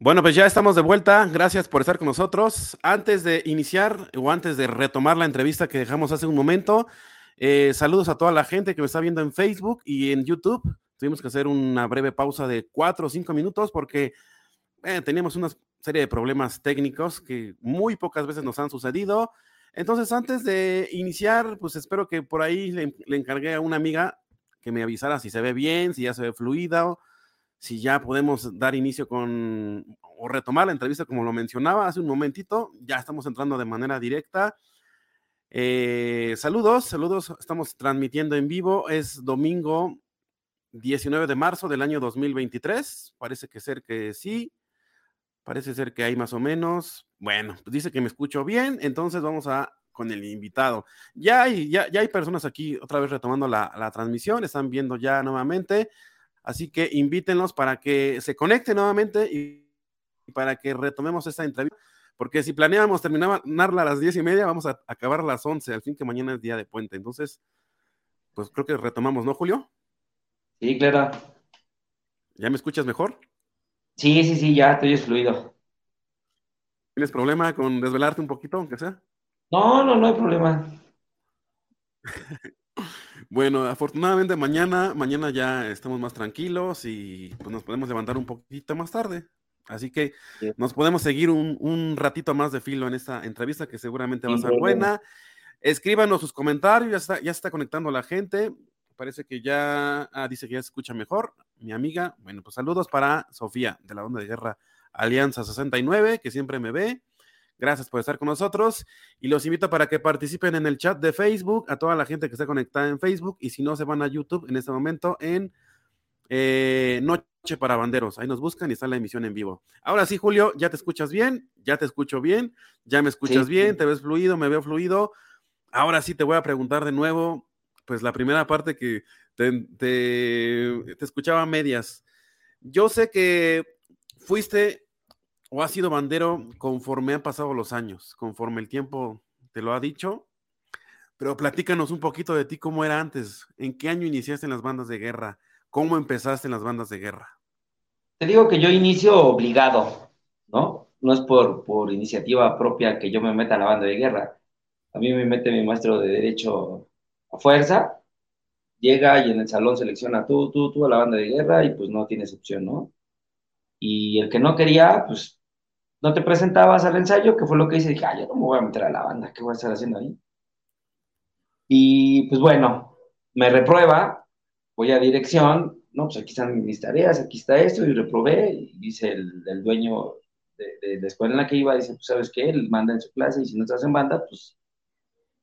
Bueno, pues ya estamos de vuelta. Gracias por estar con nosotros. Antes de iniciar o antes de retomar la entrevista que dejamos hace un momento, eh, saludos a toda la gente que me está viendo en Facebook y en YouTube. Tuvimos que hacer una breve pausa de cuatro o cinco minutos porque eh, teníamos una serie de problemas técnicos que muy pocas veces nos han sucedido. Entonces, antes de iniciar, pues espero que por ahí le, le encargué a una amiga que me avisara si se ve bien, si ya se ve fluida si ya podemos dar inicio con o retomar la entrevista como lo mencionaba hace un momentito, ya estamos entrando de manera directa. Eh, saludos, saludos, estamos transmitiendo en vivo, es domingo 19 de marzo del año 2023, parece que ser que sí, parece ser que hay más o menos, bueno, pues dice que me escucho bien, entonces vamos a con el invitado. Ya hay, ya, ya hay personas aquí otra vez retomando la, la transmisión, están viendo ya nuevamente. Así que invítenlos para que se conecten nuevamente y para que retomemos esta entrevista. Porque si planeábamos terminarla a las diez y media, vamos a acabar a las once, al fin que mañana es día de puente. Entonces, pues creo que retomamos, ¿no, Julio? Sí, claro. ¿Ya me escuchas mejor? Sí, sí, sí, ya estoy fluido. ¿Tienes problema con desvelarte un poquito, aunque sea? No, no, no hay problema. Bueno, afortunadamente mañana, mañana ya estamos más tranquilos y pues nos podemos levantar un poquito más tarde. Así que nos podemos seguir un, ratito más de filo en esta entrevista que seguramente va a ser buena. Escríbanos sus comentarios, ya está, ya está conectando la gente. Parece que ya ah, dice que ya se escucha mejor. Mi amiga, bueno, pues saludos para Sofía de la Onda de Guerra Alianza 69, que siempre me ve. Gracias por estar con nosotros y los invito para que participen en el chat de Facebook, a toda la gente que está conectada en Facebook y si no se van a YouTube en este momento en eh, Noche para Banderos. Ahí nos buscan y está la emisión en vivo. Ahora sí, Julio, ya te escuchas bien, ya te escucho bien, ya me escuchas bien, te ves fluido, me veo fluido. Ahora sí te voy a preguntar de nuevo, pues la primera parte que te, te, te escuchaba a medias. Yo sé que fuiste o has sido bandero conforme han pasado los años, conforme el tiempo te lo ha dicho. Pero platícanos un poquito de ti, cómo era antes, en qué año iniciaste en las bandas de guerra, cómo empezaste en las bandas de guerra. Te digo que yo inicio obligado, ¿no? No es por, por iniciativa propia que yo me meta a la banda de guerra. A mí me mete mi maestro de derecho a fuerza, llega y en el salón selecciona tú, tú, tú a la banda de guerra y pues no tienes opción, ¿no? Y el que no quería, pues no te presentabas al ensayo, que fue lo que hice, dije, ah, yo no me voy a meter a la banda, ¿qué voy a estar haciendo ahí? Y pues bueno, me reprueba, voy a dirección, no, pues aquí están mis tareas, aquí está esto, y reprobé, y dice el, dueño de, la escuela en la que iba, dice, pues sabes qué, él manda en su clase, y si no estás en banda, pues,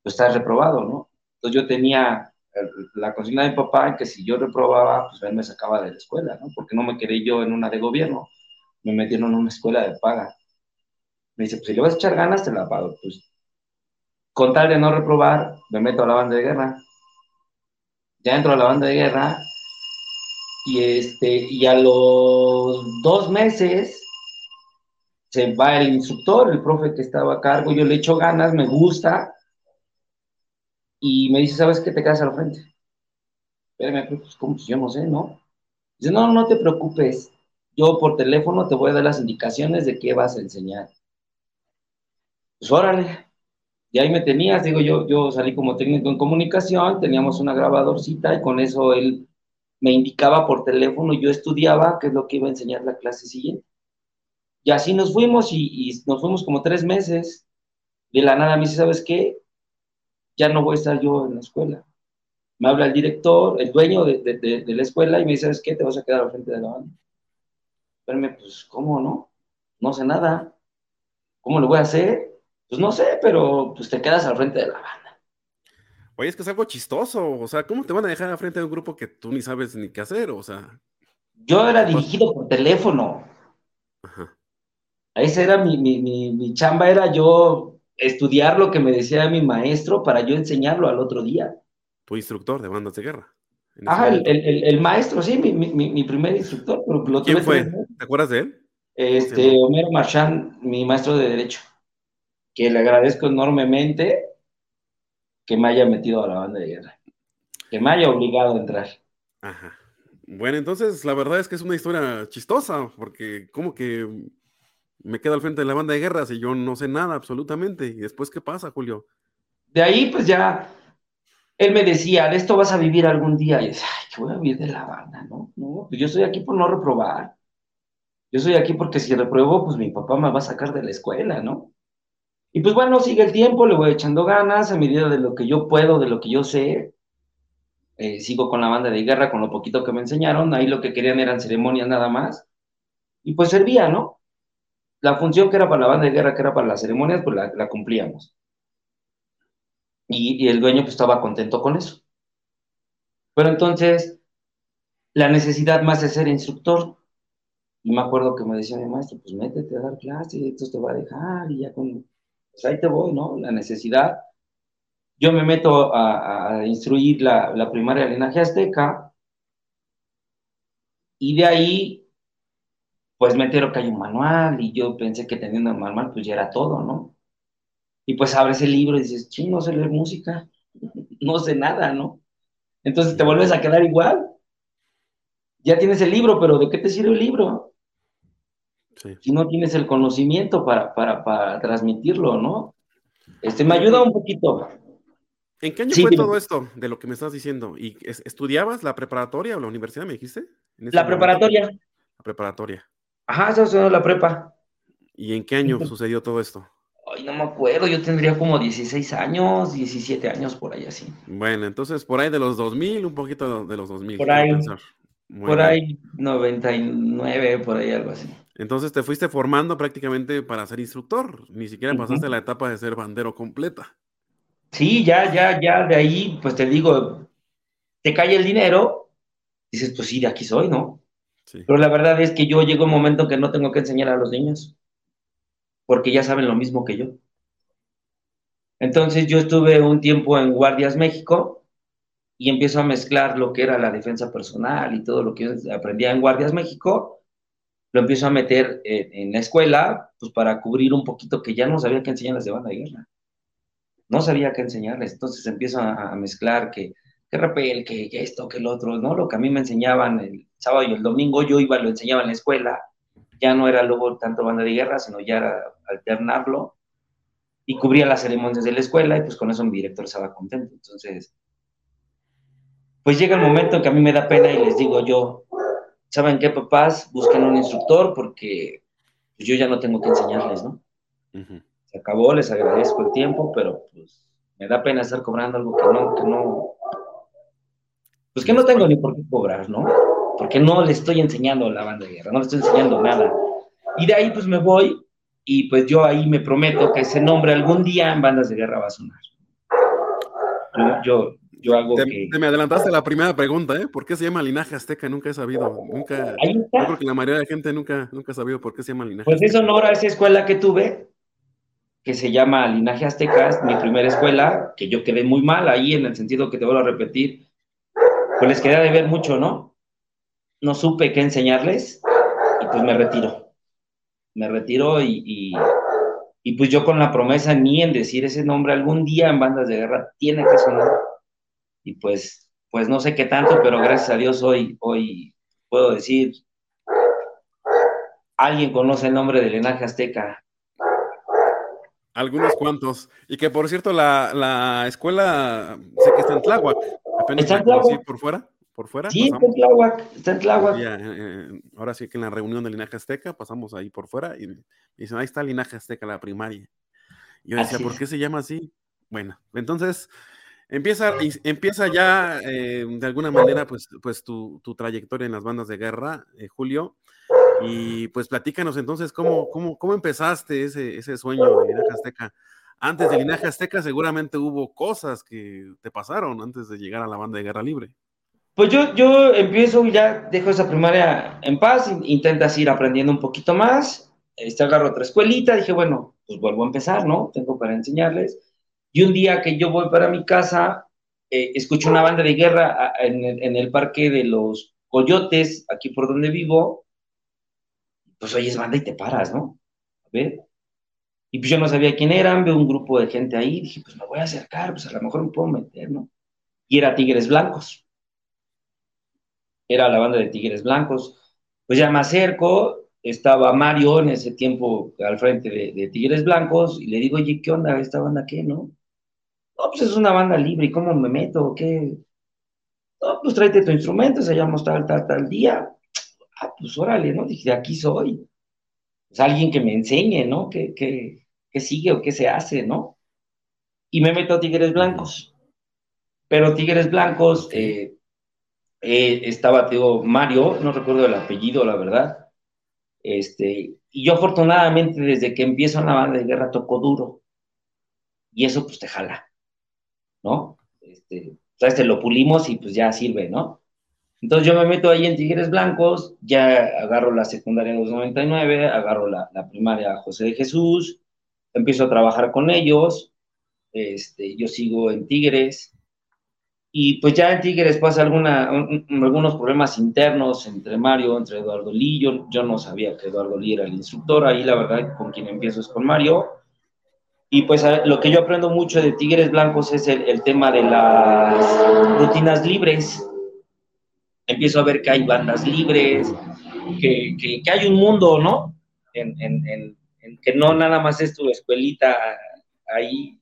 pues estás reprobado, ¿no? Entonces yo tenía la consigna de mi papá que si yo reprobaba, pues él me sacaba de la escuela, ¿no? Porque no me quedé yo en una de gobierno, me metieron en una escuela de paga. Me dice, pues si le vas a echar ganas, te la pago. Pues con tal de no reprobar, me meto a la banda de guerra. Ya entro a la banda de guerra y, este, y a los dos meses se va el instructor, el profe que estaba a cargo, yo le echo ganas, me gusta, y me dice, ¿sabes qué? Te quedas al frente. Espérame, pues, ¿cómo? Pues yo no sé, ¿no? Dice, no, no te preocupes, yo por teléfono te voy a dar las indicaciones de qué vas a enseñar pues órale. Y ahí me tenías, digo, yo, yo salí como técnico en comunicación, teníamos una grabadorcita y con eso él me indicaba por teléfono y yo estudiaba qué es lo que iba a enseñar la clase siguiente. Y así nos fuimos y, nos fuimos como tres meses. De la nada me dice, ¿sabes qué? Ya no voy a estar yo en la escuela. Me habla el director, el dueño de, la escuela y me dice, ¿sabes qué? Te vas a quedar al frente de la banda. Espérame, pues, ¿cómo no? No sé nada. ¿Cómo lo voy a hacer? Pues no sé, pero pues te quedas al frente de la banda. Oye, es que es algo chistoso, o sea, ¿cómo te van a dejar al frente de un grupo que tú ni sabes ni qué hacer? O sea. Yo era dirigido por teléfono. Ajá. Esa era mi, mi, mi, chamba, era yo estudiar lo que me decía mi maestro para yo enseñarlo al otro día. Tu instructor de bandas de guerra. Ajá, el, el, el, maestro, sí, mi, mi, mi primer instructor. Pero lo ¿Quién fue? ¿Te acuerdas de él? Este, Homero Marchand, mi maestro de Derecho, que le agradezco enormemente que me haya metido a la banda de guerra, que me haya obligado a entrar. Ajá. Bueno, entonces la verdad es que es una historia chistosa, porque como que me quedo al frente de la banda de guerra si yo no sé nada absolutamente. ¿Y después qué pasa, Julio? De ahí, pues ya, él me decía, de esto vas a vivir algún día. Y yo decía, ay, que voy a vivir de la banda, ¿no? No, pues yo estoy aquí por no reprobar. Yo estoy aquí porque si repruebo, pues mi papá me va a sacar de la escuela, ¿no? Y pues bueno, sigue el tiempo, le voy echando ganas a medida de lo que yo puedo, de lo que yo sé. Eh, sigo con la banda de guerra, con lo poquito que me enseñaron. Ahí lo que querían eran ceremonias nada más. Y pues servía, ¿no? La función que era para la banda de guerra, que era para las ceremonias, pues la, cumplíamos. Y, el dueño pues estaba contento con eso. Pero entonces, la necesidad más de ser instructor y me acuerdo que me decía mi maestro, pues métete a dar clase, esto te va a dejar, y ya con, pues ahí te voy, ¿no? La necesidad. Yo me meto a, instruir la, la, primaria de linaje azteca, y de ahí, pues me entero que hay un manual, y yo pensé que teniendo el manual, pues ya era todo, ¿no? Y pues abres el libro y dices, ching, no sé leer música, no sé nada, ¿no? Entonces te vuelves a quedar igual. Ya tienes el libro, pero ¿de qué te sirve el libro? Si no tienes el conocimiento para, para, transmitirlo, ¿no? Este, me ayuda un poquito. ¿En qué año fue todo esto de lo que me estás diciendo? ¿Y estudiabas la preparatoria o la universidad, me dijiste? La preparatoria. La preparatoria. Ajá, eso es la prepa. ¿Y en qué año sucedió todo esto? Ay, no me acuerdo, yo tendría como 16 años, 17 años por ahí así. Bueno, entonces por ahí de los 2000, un poquito de los 2000. Por ahí, por ahí 99, por ahí algo así. Entonces te fuiste formando prácticamente para ser instructor, ni siquiera pasaste la etapa de ser bandero completa. Sí, ya, ya, ya, de ahí, pues te digo, te cae el dinero, dices, pues sí, de aquí soy, ¿no? Pero la verdad es que yo llego un momento que no tengo que enseñar a los niños, porque ya saben lo mismo que yo. Entonces yo estuve un tiempo en Guardias México y empiezo a mezclar lo que era la defensa personal y todo lo que aprendía en Guardias México lo empiezo a meter en, la escuela, pues para cubrir un poquito que ya no sabía qué enseñarles de banda de guerra. No sabía qué enseñarles, entonces empiezo a, mezclar que, que repel, que, esto, que el otro, ¿no? Lo que a mí me enseñaban el sábado y el domingo, yo iba, lo enseñaba en la escuela, ya no era luego tanto banda de guerra, sino ya era alternarlo, y cubría las ceremonias de la escuela, y pues con eso mi director estaba contento. Entonces, pues llega el momento que a mí me da pena y les digo yo, ¿saben qué, papás? Busquen un instructor porque pues, yo ya no tengo que enseñarles, ¿no? Se acabó, les agradezco el tiempo, pero pues me da pena estar cobrando algo que no, que no, pues que no tengo ni por qué cobrar, ¿no? Porque no le estoy enseñando la banda de guerra, no le estoy enseñando nada. Y de ahí pues me voy y pues yo ahí me prometo que ese nombre algún día en bandas de guerra va a sonar. yo, yo hago te, que... Te me adelantaste la primera pregunta, ¿eh? ¿Por qué se llama linaje azteca? Nunca he sabido, nunca... Yo creo que la mayoría de la gente nunca, nunca ha sabido por qué se llama linaje Pues es honor a esa escuela que tuve, que se llama Linaje Azteca, es mi primera escuela, que yo quedé muy mal ahí en el sentido que te vuelvo a repetir, pues les quedé de ver mucho, ¿no? No supe qué enseñarles y pues me retiro. Me retiro y, y, y pues yo con la promesa en mí en decir ese nombre algún día en bandas de guerra tiene que sonar y pues, pues no sé qué tanto, pero gracias a Dios hoy, hoy puedo decir, alguien conoce el nombre del linaje azteca. Algunos cuantos. Y que por cierto, la, la escuela, sé que está en Tláhuac. Apenas ¿Está en Tláhuac? por fuera. ¿Por fuera? Sí, está en Tláhuac. Está en Tláhuac. Eh, eh, ahora sí que en la reunión del linaje azteca pasamos ahí por fuera y, dicen, ahí está el linaje azteca, la primaria. Y yo decía, ¿por qué se llama así? Bueno, entonces Empieza, empieza ya eh, de alguna manera pues, pues tu, trayectoria en las bandas de guerra, eh, Julio. Y pues platícanos entonces cómo, cómo, cómo empezaste ese, ese sueño de Linaje Azteca. Antes de Linaje Azteca seguramente hubo cosas que te pasaron antes de llegar a la banda de guerra libre. Pues yo, yo empiezo, ya dejo esa primaria en paz, intentas ir aprendiendo un poquito más, este, agarro otra escuelita, dije, bueno, pues vuelvo a empezar, ¿no? Tengo para enseñarles. Y un día que yo voy para mi casa, eh, escucho una banda de guerra en el, parque de los Coyotes, aquí por donde vivo, pues oyes banda y te paras, ¿no? A ver. Y pues yo no sabía quién eran, veo un grupo de gente ahí, dije, pues me voy a acercar, pues a lo mejor me puedo meter, ¿no? Y era Tigres Blancos. Era la banda de Tigres Blancos. Pues ya me acerco, estaba Mario en ese tiempo al frente de, Tigres Blancos, y le digo, oye, ¿qué onda? ¿Esta banda qué, no? No, pues es una banda libre, ¿y cómo me meto? ¿Qué? No, pues tráete tu instrumento, se llama tal, tal, tal día. Ah, pues órale, ¿no? Dije, aquí soy. Pues alguien que me enseñe, ¿no? ¿Qué, qué, qué sigue o qué se hace, ¿no? Y me meto a Tigres Blancos. Pero Tigres Blancos, eh, eh, estaba, digo, Mario, no recuerdo el apellido, la verdad. Este, y yo afortunadamente desde que empiezo en la banda de guerra toco duro. Y eso pues te jala. ¿No? Este, este lo pulimos y pues ya sirve, ¿no? Entonces yo me meto ahí en Tigres Blancos, ya agarro la secundaria 299, agarro la, la primaria José de Jesús, empiezo a trabajar con ellos, este, yo sigo en Tigres, y pues ya en Tigres pasa alguna, algunos problemas internos entre Mario, entre Eduardo Lee, yo, yo no sabía que Eduardo Lee era el instructor, ahí la verdad con quien empiezo es con Mario, y pues lo que yo aprendo mucho de Tigres Blancos es el, tema de las rutinas libres. Empiezo a ver que hay bandas libres, que, que, hay un mundo, ¿no? En, en, que no nada más es tu escuelita ahí.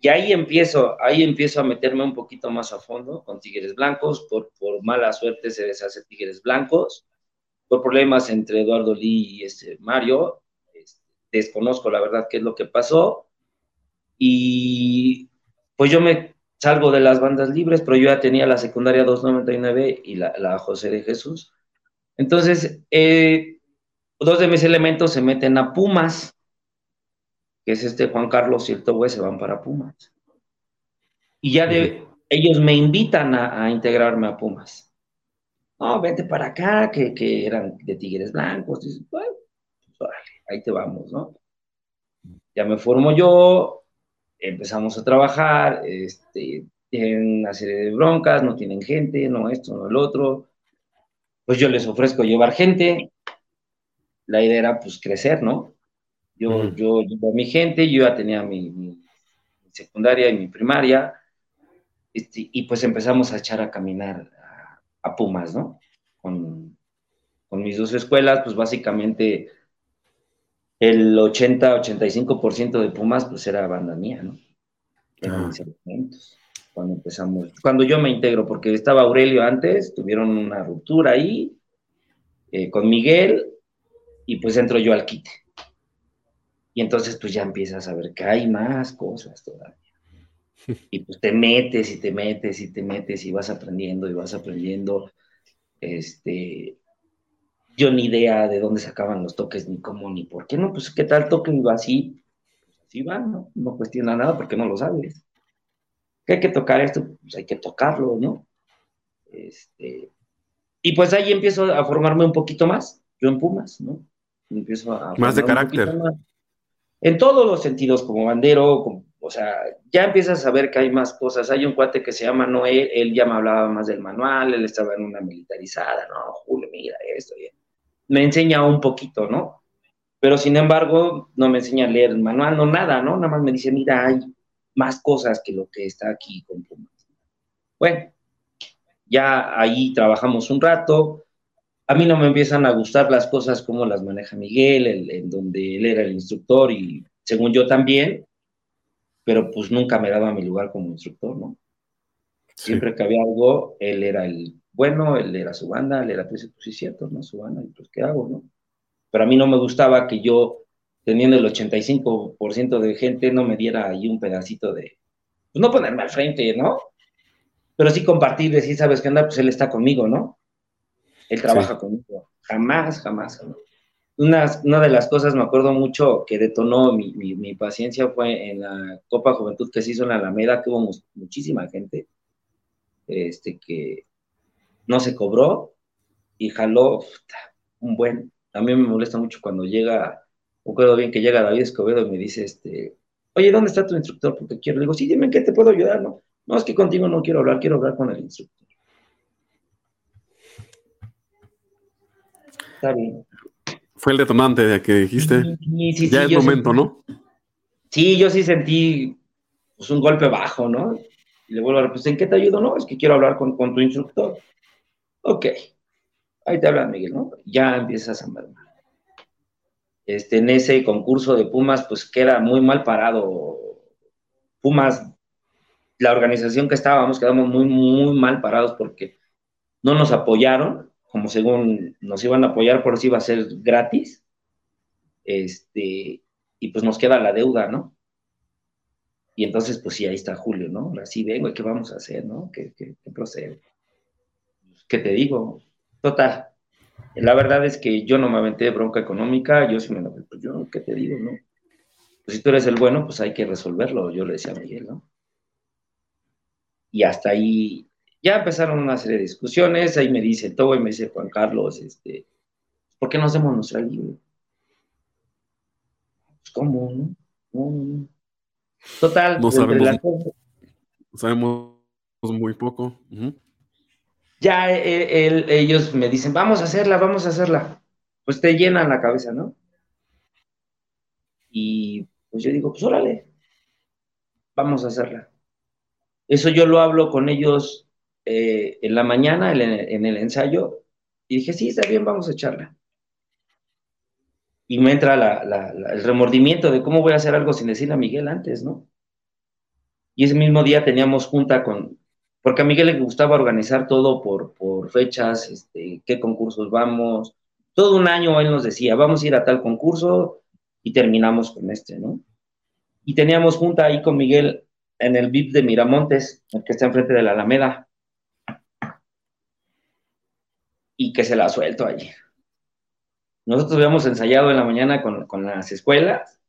Y ahí empiezo, ahí empiezo a meterme un poquito más a fondo con Tigres Blancos. Por, por mala suerte se deshace Tigres Blancos. Por problemas entre Eduardo Lee y este Mario, desconozco la verdad qué es lo que pasó. Y pues yo me salgo de las bandas libres, pero yo ya tenía la secundaria 299 y la, la José de Jesús. Entonces, eh, dos de mis elementos se meten a Pumas, que es este Juan Carlos y el se van para Pumas. Y ya de, ellos me invitan a, integrarme a Pumas. No, vente para acá, que, que eran de Tigres Blancos. Bueno, ahí te vamos, ¿no? Ya me formo yo, empezamos a trabajar, este, tienen una serie de broncas, no tienen gente, no esto, no el otro. Pues yo les ofrezco llevar gente. La idea era pues crecer, ¿no? Yo, yo llevo a mi gente, yo ya tenía mi, secundaria y mi primaria, este, y pues empezamos a echar a caminar a, Pumas, ¿no? Con, con, mis dos escuelas, pues básicamente el 80-85% de Pumas pues era banda mía, ¿no? Mis elementos. Cuando empezamos, cuando yo me integro, porque estaba Aurelio antes, tuvieron una ruptura ahí eh, con Miguel y pues entro yo al quite. Y entonces pues ya empiezas a ver que hay más cosas todavía. Y pues te metes y te metes y te metes y vas aprendiendo y vas aprendiendo. Este, yo ni idea de dónde sacaban los toques, ni cómo, ni por qué. No, pues qué tal toque iba así. Pues así va, ¿no? No cuestiona nada porque no lo sabes. ¿Qué hay que tocar esto? Pues hay que tocarlo, ¿no? Este, y pues ahí empiezo a formarme un poquito más, yo en Pumas, ¿no? Empiezo a... Más de carácter. En todos los sentidos, como bandero, o sea, ya empiezas a ver que hay más cosas. Hay un cuate que se llama Noé, él ya me hablaba más del manual, él estaba en una militarizada, no, Julio, mira esto, y me enseña un poquito, ¿no? Pero sin embargo, no me enseña a leer el manual, no nada, ¿no? Nada más me dice, mira, hay más cosas que lo que está aquí con Pumas. Bueno, ya ahí trabajamos un rato. A mí no me empiezan a gustar las cosas como las maneja Miguel, en donde él era el instructor y según yo también, pero pues nunca me daba mi lugar como instructor, ¿no? Siempre que había algo, él era el bueno, él era su banda, él era, pues, pues sí, cierto, ¿no? Su banda, y pues, ¿qué hago, no? Pero a mí no me gustaba que yo, teniendo el 85% de gente, no me diera ahí un pedacito de, pues no ponerme al frente, ¿no? Pero sí compartir, decir, ¿sabes qué onda? Pues él está conmigo, ¿no? Él trabaja conmigo. Jamás, jamás, Una, una, de las cosas, me acuerdo mucho, que detonó mi, mi, paciencia fue en la Copa Juventud que se hizo en la Alameda, que hubo muchísima gente, este, que no se cobró y jaló un buen. También me molesta mucho cuando llega recuerdo bien que llega David Escobedo y me dice, este, oye, ¿dónde está tu instructor? Porque quiero, le digo, sí, dime qué te puedo ayudar, ¿no? No, es que contigo no quiero hablar, quiero hablar con el instructor. Está bien. Fue el detonante de que dijiste, Sí, sí, ya sí, es momento, sentí- ¿no? Sí, yo sí sentí pues, un golpe bajo, ¿no? Y le vuelvo a repetir, ¿en qué te ayudo? No, es que quiero hablar con, con tu instructor. Ok, ahí te habla Miguel, ¿no? Ya empiezas a mermar. Este, en ese concurso de Pumas, pues queda muy mal parado. Pumas, la organización que estábamos, quedamos muy, muy mal parados porque no nos apoyaron, como según nos iban a apoyar, por si iba a ser gratis. Este, y pues nos queda la deuda, ¿no? Y entonces, pues sí, ahí está Julio, ¿no? Ahora sí vengo, ¿y qué vamos a hacer, no? ¿Qué, qué, qué procede? ¿Qué te digo? Total. La verdad es que yo no me aventé de bronca económica, yo sí me la pues yo, ¿qué te digo, no? Pues si tú eres el bueno, pues hay que resolverlo, yo le decía a Miguel, ¿no? Y hasta ahí ya empezaron una serie de discusiones, ahí me dice todo y me dice Juan Carlos, este, ¿por qué no hacemos nuestra libre? Pues, ¿cómo, no? Total, No sabemos. las Sabemos muy poco. Ujú. Ya eh, él- ellos me dicen, vamos a hacerla, vamos a hacerla. Pues te llenan la cabeza, ¿no? Y pues yo digo, pues órale, vamos a hacerla. Eso yo lo hablo con ellos eh, en la mañana, en el, en el ensayo, y dije, sí, está bien, vamos a echarla. Y me entra la- el remordimiento de cómo voy a hacer algo sin decirle a Miguel antes, ¿no? Y ese mismo día teníamos junta con, porque a Miguel le gustaba organizar todo por, fechas, este, qué concursos vamos. Todo un año él nos decía, vamos a ir a tal concurso y terminamos con este, ¿no? Y teníamos junta ahí con Miguel en el VIP de Miramontes, el que está enfrente de la Alameda. Y que se la suelto allí. Nosotros habíamos ensayado en la mañana con, con las escuelas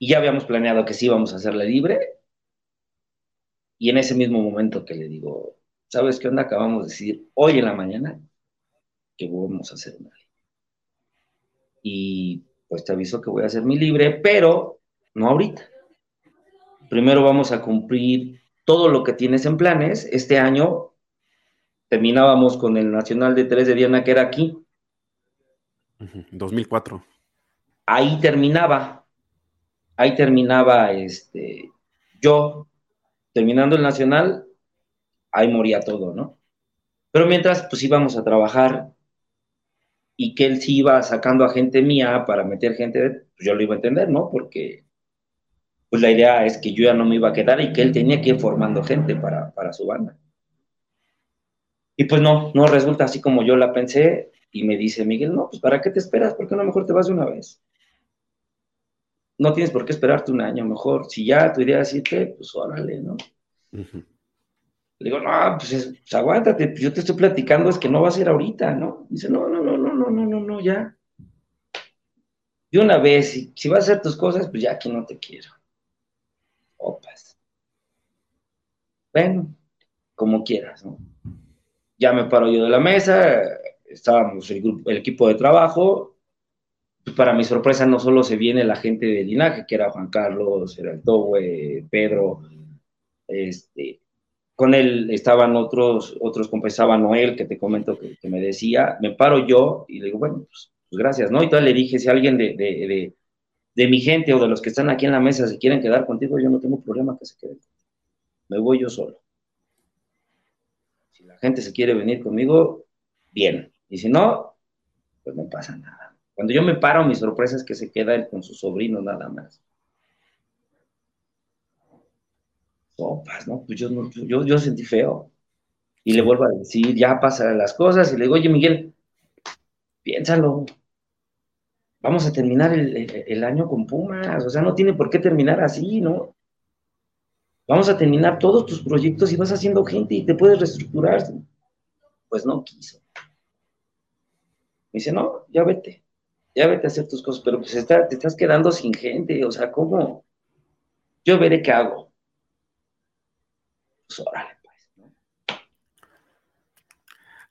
y ya habíamos planeado que sí íbamos a hacerla libre. Y en ese mismo momento que le digo, ¿sabes qué onda? Acabamos de decir hoy en la mañana que vamos a hacer una ley. Y pues te aviso que voy a hacer mi libre, pero no ahorita. Primero vamos a cumplir todo lo que tienes en planes. Este año terminábamos con el Nacional de Tres de Diana, que era aquí. Ujú. 2004. Ahí terminaba. Ahí terminaba este, yo terminando el nacional, ahí moría todo, ¿no? Pero mientras, pues íbamos a trabajar y que él sí iba sacando a gente mía para meter gente, pues yo lo iba a entender, ¿no? Porque pues la idea es que yo ya no me iba a quedar y que él tenía que ir formando gente para, para su banda. Y pues no, no resulta así como yo la pensé y me dice Miguel, no, pues ¿para qué te esperas? ¿Por qué no mejor te vas de una vez? No tienes por qué esperarte un año, mejor. Si ya tu idea es irte, pues órale, ¿no? Le digo, no, pues, es- pues, aguántate, yo te estoy platicando, es que no va a ser ahorita, ¿no? Dice, no, no, no, no, no, no, no, no, ya. De una vez, si, si vas a hacer tus cosas, pues ya aquí no te quiero. Opas. Bueno, como quieras, ¿no? Ya me paro yo de la mesa, estábamos el, grupo, el equipo de trabajo. Para mi sorpresa, no solo se viene la gente de linaje, que era Juan Carlos, era el Towe, Pedro, este, con él estaban otros, otros como estaba Noel, que te comento que, me decía, me paro yo y le digo, bueno, pues, pues gracias, ¿no? Y entonces le dije, si alguien de, de, de, de mi gente o de los que están aquí en la mesa se quieren quedar contigo, yo no tengo problema que se queden. Me voy yo solo. Si la gente se quiere venir conmigo, bien. Y si no, pues no pasa nada. Cuando yo me paro, mi sorpresa es que se queda él con su sobrino nada más. Sopas, ¿no? Pues yo, yo, yo sentí feo. Y le vuelvo a decir, ya pasan las cosas. Y le digo, oye, Miguel, piénsalo. Vamos a terminar el- el año con Pumas. O sea, no tiene por qué terminar así, ¿no? Vamos a terminar todos tus proyectos y vas haciendo gente y te puedes reestructurar. Pues no quiso. Me dice, no, ya vete. Ya vete a hacer tus cosas. Pero pues está- te estás quedando sin gente. O sea, ¿cómo? Yo veré qué hago. Pues órale, pues. ¿no?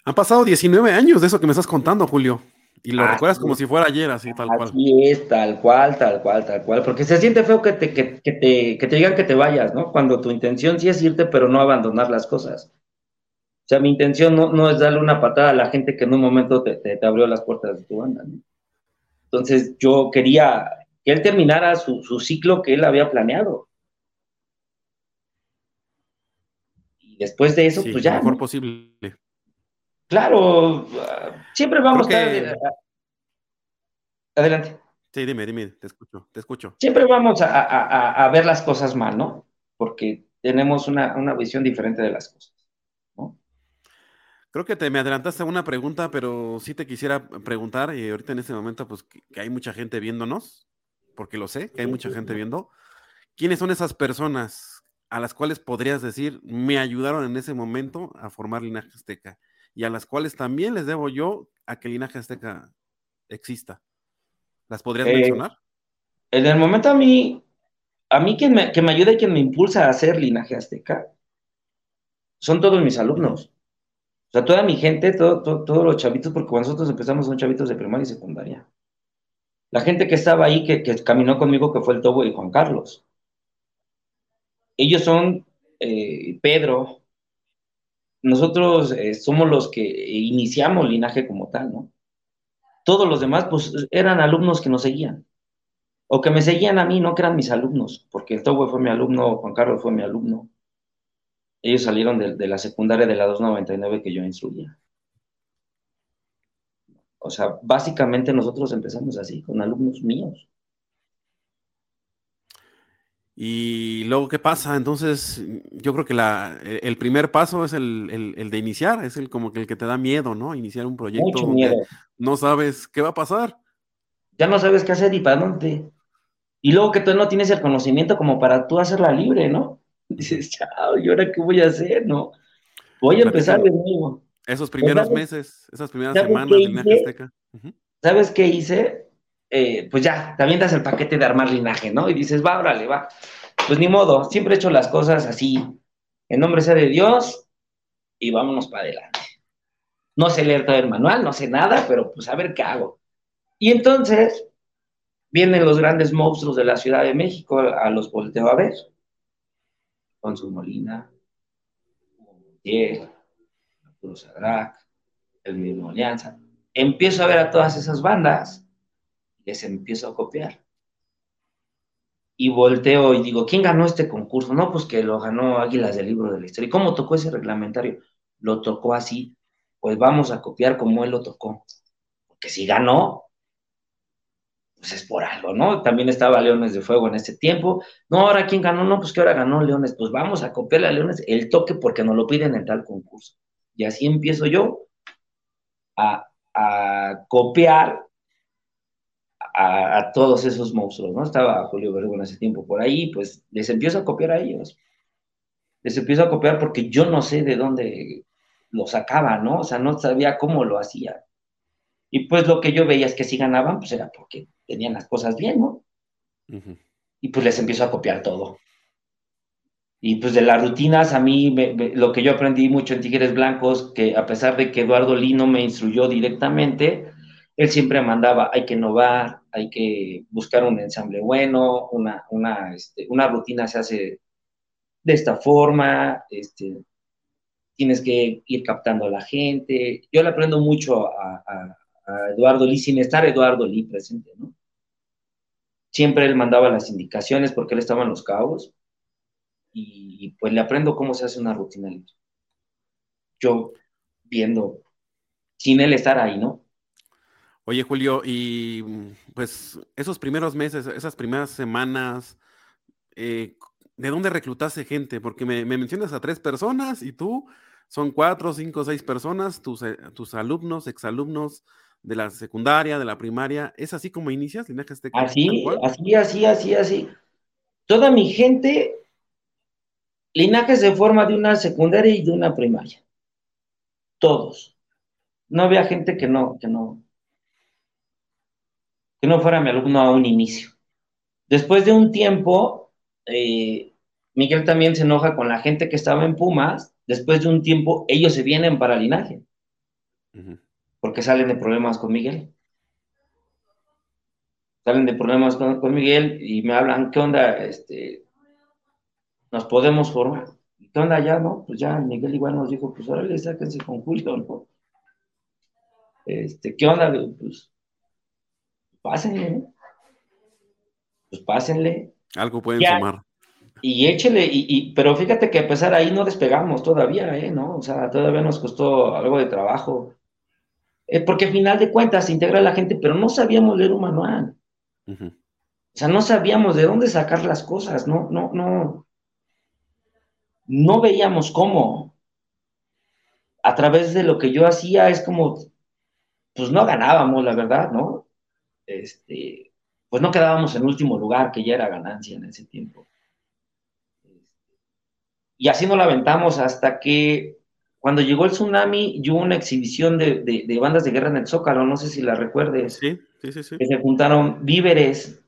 Han pasado 19 años de eso que me estás contando, Julio. Y lo recuerdas como si fuera ayer, así tal cual. Así es, tal cual, tal cual, tal cual. Porque se siente feo que te, que, que te, que te digan que te vayas, ¿no? Cuando tu intención sí es irte, pero no abandonar las cosas. O sea, mi intención no, no es darle una patada a la gente que en un momento te, te, abrió las puertas de tu banda, ¿no? Entonces yo quería que él terminara su, su ciclo que él había planeado. Y después de eso, pues ya. Lo mejor posible. Claro, siempre vamos a estar... Adelante. Sí, dime, dime, te escucho, te escucho. Siempre vamos a, ver las cosas mal, ¿no? Porque tenemos una, visión diferente de las cosas. Creo que te me adelantaste a una pregunta, pero sí te quisiera preguntar, y ahorita en este momento, pues que, hay mucha gente viéndonos, porque lo sé, que hay mucha gente viendo. ¿Quiénes son esas personas a las cuales podrías decir me ayudaron en ese momento a formar Linaje Azteca? y a las cuales también les debo yo a que linaje azteca exista. ¿Las podrías eh, mencionar? En el momento a mí, a mí quien me, que me ayuda y quien me impulsa a hacer linaje azteca son todos mis alumnos. O sea, toda mi gente, todos los chavitos, porque cuando nosotros empezamos son chavitos de primaria y secundaria. La gente que estaba ahí, que, caminó conmigo, que fue el Tobo y Juan Carlos. Ellos son eh, Pedro, nosotros eh, somos los que iniciamos linaje como tal, ¿no? Todos los demás, pues, eran alumnos que nos seguían. O que me seguían a mí, no que eran mis alumnos, porque el Togo fue mi alumno, Juan Carlos fue mi alumno. Ellos salieron de, la secundaria de la 299 que yo instruía. O sea, básicamente nosotros empezamos así, con alumnos míos. Y luego, ¿qué pasa? Entonces, yo creo que la, el primer paso es el, el, de iniciar, es el como que el que te da miedo, ¿no? Iniciar un proyecto. Mucho miedo. No sabes qué va a pasar. Ya no sabes qué hacer y para dónde. Y luego que tú no tienes el conocimiento como para tú hacerla libre, ¿no? Dices, chao, ¿y ahora qué voy a hacer, no? Voy a empezar de nuevo. Esos primeros meses, esas primeras semanas de Azteca. ¿Sabes qué hice? Eh, pues ya, te avientas el paquete de armar linaje, ¿no? Y dices, va, órale, va. Pues ni modo, siempre he hecho las cosas así, en nombre sea de Dios, y vámonos para adelante. No sé leer todo el manual, no sé nada, pero pues a ver qué hago. Y entonces vienen los grandes monstruos de la Ciudad de México, a los volteo a ver. Su Molina, Montiel, Arturo Sadrac, el mismo Alianza. Empiezo a ver a todas esas bandas les empiezo a copiar. Y volteo y digo, ¿quién ganó este concurso? No, pues que lo ganó Águilas del Libro de la Historia. ¿Y cómo tocó ese reglamentario? Lo tocó así. Pues vamos a copiar como él lo tocó. Porque si ganó, pues es por algo, ¿no? También estaba Leones de Fuego en ese tiempo. No, ahora quién ganó, no, pues que ahora ganó Leones. Pues vamos a copiarle a Leones el toque porque nos lo piden en tal concurso. Y así empiezo yo a, a copiar a, todos esos monstruos, ¿no? Estaba Julio Vergón hace tiempo por ahí, pues les empiezo a copiar a ellos. Les empiezo a copiar porque yo no sé de dónde lo sacaba, ¿no? O sea, no sabía cómo lo hacía. Y pues lo que yo veía es que si ganaban, pues era porque tenían las cosas bien, ¿no? Y pues les empiezo a copiar todo. Y pues de las rutinas, a mí lo que yo aprendí mucho en Tigres Blancos, que a pesar de que Eduardo Lino me instruyó directamente, él siempre mandaba, hay que innovar, hay que buscar un ensamble bueno, una, una, este, una rutina se hace de esta forma, este, tienes que ir captando a la gente. Yo le aprendo mucho a, Eduardo Lee, sin estar Eduardo Lee presente, ¿no? Siempre él mandaba las indicaciones porque él estaba en los cabos y, pues le aprendo cómo se hace una rutina Yo viendo, sin él estar ahí, ¿no? Oye, Julio, y pues esos primeros meses, esas primeras semanas, eh, ¿de dónde reclutaste gente? Porque me, mencionas a tres personas y tú son cuatro, cinco, seis personas, tus, eh, tus alumnos, exalumnos de la secundaria, de la primaria. ¿Es así como inicias Linaje Azteca? Así, así, así, así, así. Toda mi gente, Linaje se forma de una secundaria y de una primaria. Todos. No había gente que no, que no, que no fuera mi alumno a un inicio. Después de un tiempo, eh, Miguel también se enoja con la gente que estaba en Pumas. Después de un tiempo, ellos se vienen para linaje. Porque salen de problemas con Miguel. salen de problemas con, con Miguel y me hablan, ¿qué onda? Este, nos podemos formar. ¿Qué onda ya, no? Pues ya Miguel igual nos dijo, pues órale, sáquense con Julio, ¿no? Este, ¿qué onda? Pues pásenle, ¿no? Pues pásenle. Algo pueden Ya. sumar. Y échele, y, y- pero fíjate que a pesar ahí no despegamos todavía, ¿eh? ¿No? O sea, todavía nos costó algo de trabajo. Eh, porque al final de cuentas se integra la gente, pero no sabíamos leer un manual. O sea, no sabíamos de dónde sacar las cosas, no, no, no. No veíamos cómo. A través de lo que yo hacía es como, pues no ganábamos, la verdad, ¿no? Este, pues no quedábamos en último lugar, que ya era ganancia en ese tiempo. Y así nos la aventamos hasta que cuando llegó el tsunami, y hubo una exhibición de, de- de bandas de guerra en el Zócalo, no sé si la recuerdes Sí, sí, sí, sí. que se juntaron víveres.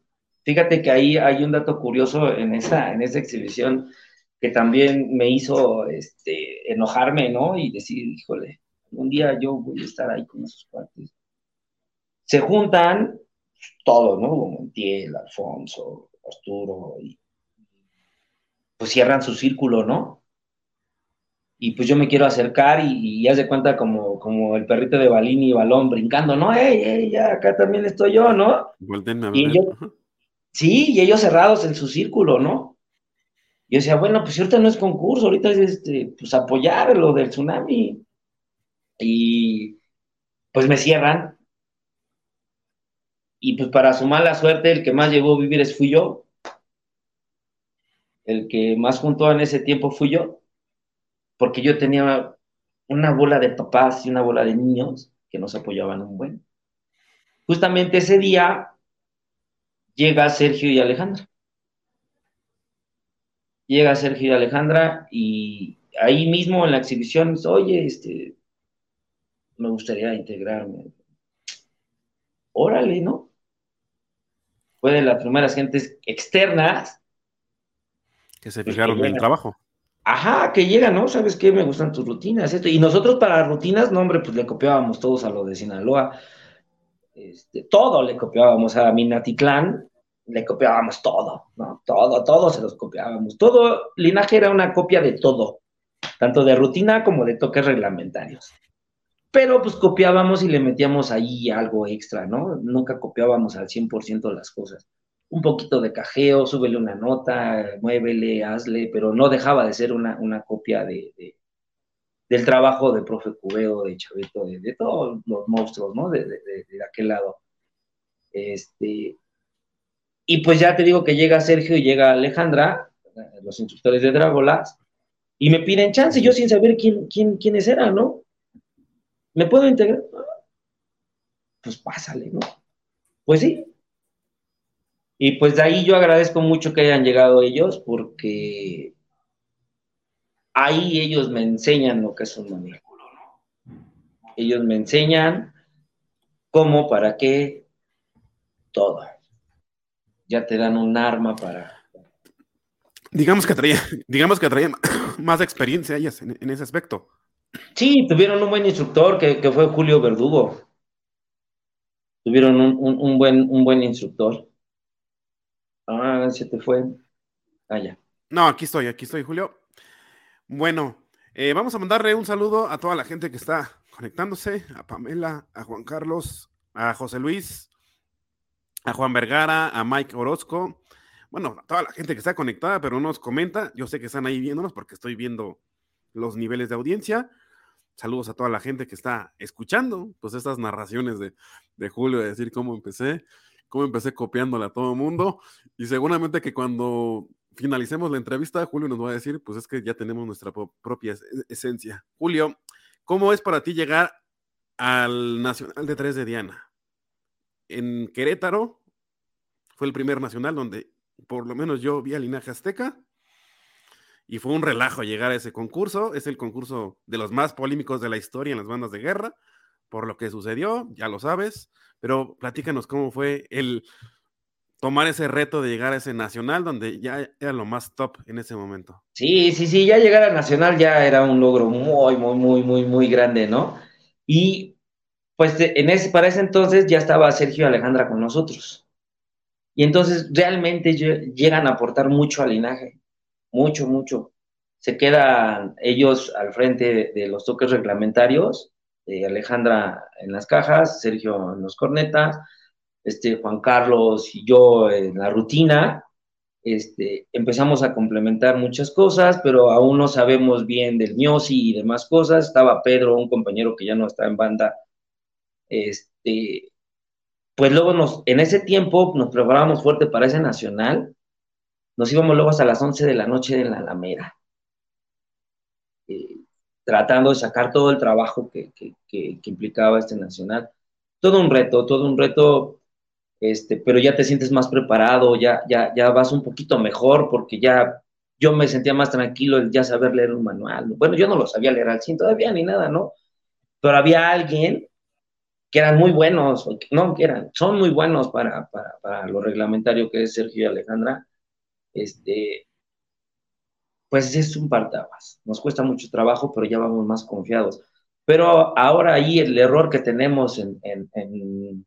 Fíjate que ahí hay un dato curioso en esa, en esa exhibición que también me hizo este, enojarme, ¿no? Y decir, híjole, un día yo voy a estar ahí con esos cuates. Se juntan todos, ¿no? Montiel, Alfonso, Arturo, y pues cierran su círculo, ¿no? Y pues yo me quiero acercar y, y haz de cuenta como, como el perrito de Balín y Balón brincando, ¿no? ¡Ey, ey, ya, acá también estoy yo, ¿no? A Y ver. yo-. Sí, y ellos cerrados en su círculo, ¿no? Yo decía, bueno, pues ahorita no es concurso, ahorita es este, pues apoyar lo del tsunami. Y pues me cierran. Y pues para su mala suerte, el que más llevó a víveres fui yo. El que más juntó en ese tiempo fui yo. Porque yo tenía una bola de papás y una bola de niños que nos apoyaban un buen. Justamente ese día llega Sergio y Alejandra. Llega Sergio y Alejandra y ahí mismo en la exhibición, oye, este, me gustaría integrarme. Órale, ¿no? Fue de las primeras gentes externas, Que se Pues fijaron en el trabajo. Ajá, que llegan, ¿no? ¿Sabes qué? Me gustan tus rutinas, esto. Y nosotros para rutinas, no, hombre, pues le copiábamos todos a lo de Sinaloa. Este, todo le copiábamos a Minatitlán, le copiábamos todo, ¿no? Todo, todo se los copiábamos. Todo, linaje era una copia de todo, tanto de rutina como de toques reglamentarios. Pero pues copiábamos y le metíamos ahí algo extra, ¿no? Nunca copiábamos al 100% las cosas. Un poquito de cajeo, súbele una nota, muévele, hazle, pero no dejaba de ser una, una copia de, de- del trabajo de profe Cubeo, de Chavito, de, de todos los monstruos, ¿no? De, de, aquel lado. Este, y pues ya te digo que llega Sergio y llega Alejandra, los instructores de Dragolas, y me piden chance, yo sin saber quién, quién, quiénes eran, ¿no? ¿Me puedo integrar? Pues pásale, ¿no? Pues sí. Y pues de ahí yo agradezco mucho que hayan llegado ellos, porque ahí ellos me enseñan lo que es un maníaculo, ¿no? Ellos me enseñan cómo, para qué, todo. Ya te dan un arma para... Digamos que traía, digamos que traía más experiencia ellas en, en ese aspecto. Sí, tuvieron un buen instructor que, que fue Julio Verdugo. Tuvieron un, un- un buen, un buen instructor. Ah, se te fue. Ah. No, aquí estoy, aquí estoy, Julio. Bueno, eh, vamos a mandarle un saludo a toda la gente que está conectándose, a Pamela, a Juan Carlos, a José Luis, a Juan Vergara, a Mike Orozco, bueno, a toda la gente que está conectada, pero no nos comenta, yo sé que están ahí viéndonos porque estoy viendo los niveles de audiencia. Saludos a toda la gente que está escuchando, pues estas narraciones de, de Julio, de decir cómo empecé, cómo empecé copiándola a todo el mundo, y seguramente que cuando finalicemos la entrevista, Julio nos va a decir, pues es que ya tenemos nuestra propia es- esencia. Julio, ¿cómo es para ti llegar al Nacional de Tres de Diana? En Querétaro fue el primer nacional donde por lo menos yo vi al linaje azteca y fue un relajo llegar a ese concurso. Es el concurso de los más polémicos de la historia en las bandas de guerra, por lo que sucedió, ya lo sabes, pero platícanos cómo fue el tomar ese reto de llegar a ese nacional donde ya era lo más top en ese momento. Sí, sí, sí, ya llegar a Nacional ya era un logro muy, muy, muy, muy, muy grande, ¿no? Y pues en ese, para ese entonces ya estaba Sergio Alejandra con nosotros. Y entonces realmente llegan a aportar mucho al linaje, mucho, mucho. Se quedan ellos al frente de, los toques reglamentarios, Alejandra en las cajas, Sergio en los cornetas, este, Juan Carlos y yo en la rutina, este, empezamos a complementar muchas cosas, pero aún no sabemos bien del Miosi y demás cosas. Estaba Pedro, un compañero que ya no está en banda. Este, pues luego nos, en ese tiempo nos preparábamos fuerte para ese nacional. Nos íbamos luego hasta las 11 de la noche en la Alameda, eh, tratando de sacar todo el trabajo que, implicaba este nacional. Todo un reto, todo un reto este, pero ya te sientes más preparado, ya, ya, ya vas un poquito mejor porque ya yo me sentía más tranquilo el ya saber leer un manual. Bueno, yo no lo sabía leer al 100 todavía ni nada, ¿no? Pero había alguien que eran muy buenos, no, que eran, son muy buenos para, para, para lo reglamentario que es Sergio y Alejandra, este, pues es un partabas. Nos cuesta mucho trabajo, pero ya vamos más confiados. Pero ahora ahí el error que tenemos en, en, en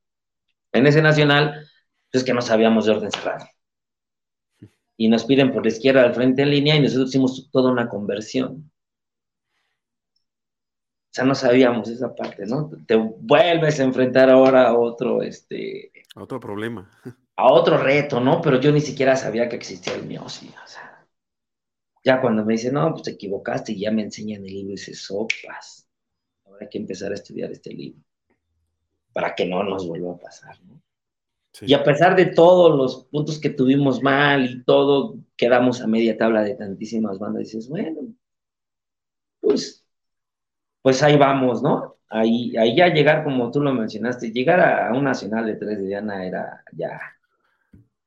en ese nacional, pues que no sabíamos de orden cerrado. Y nos piden por la izquierda al frente en línea y nosotros hicimos toda una conversión. O sea, no sabíamos esa parte, ¿no? Te vuelves a enfrentar ahora a otro, este... A otro problema. A otro reto, ¿no? Pero yo ni siquiera sabía que existía el miosi, o sea. Ya cuando me dicen, no, pues te equivocaste y ya me enseñan el libro y dices, sopas. Ahora hay que empezar a estudiar este libro para que no nos vuelva a pasar, ¿no? Y a pesar de todos los puntos que tuvimos mal y todo, quedamos a media tabla de tantísimas bandas. Dices, bueno, pues, pues ahí vamos, ¿no? Ahí, ahí ya llegar, como tú lo mencionaste, llegar a, un nacional de tres de Diana era ya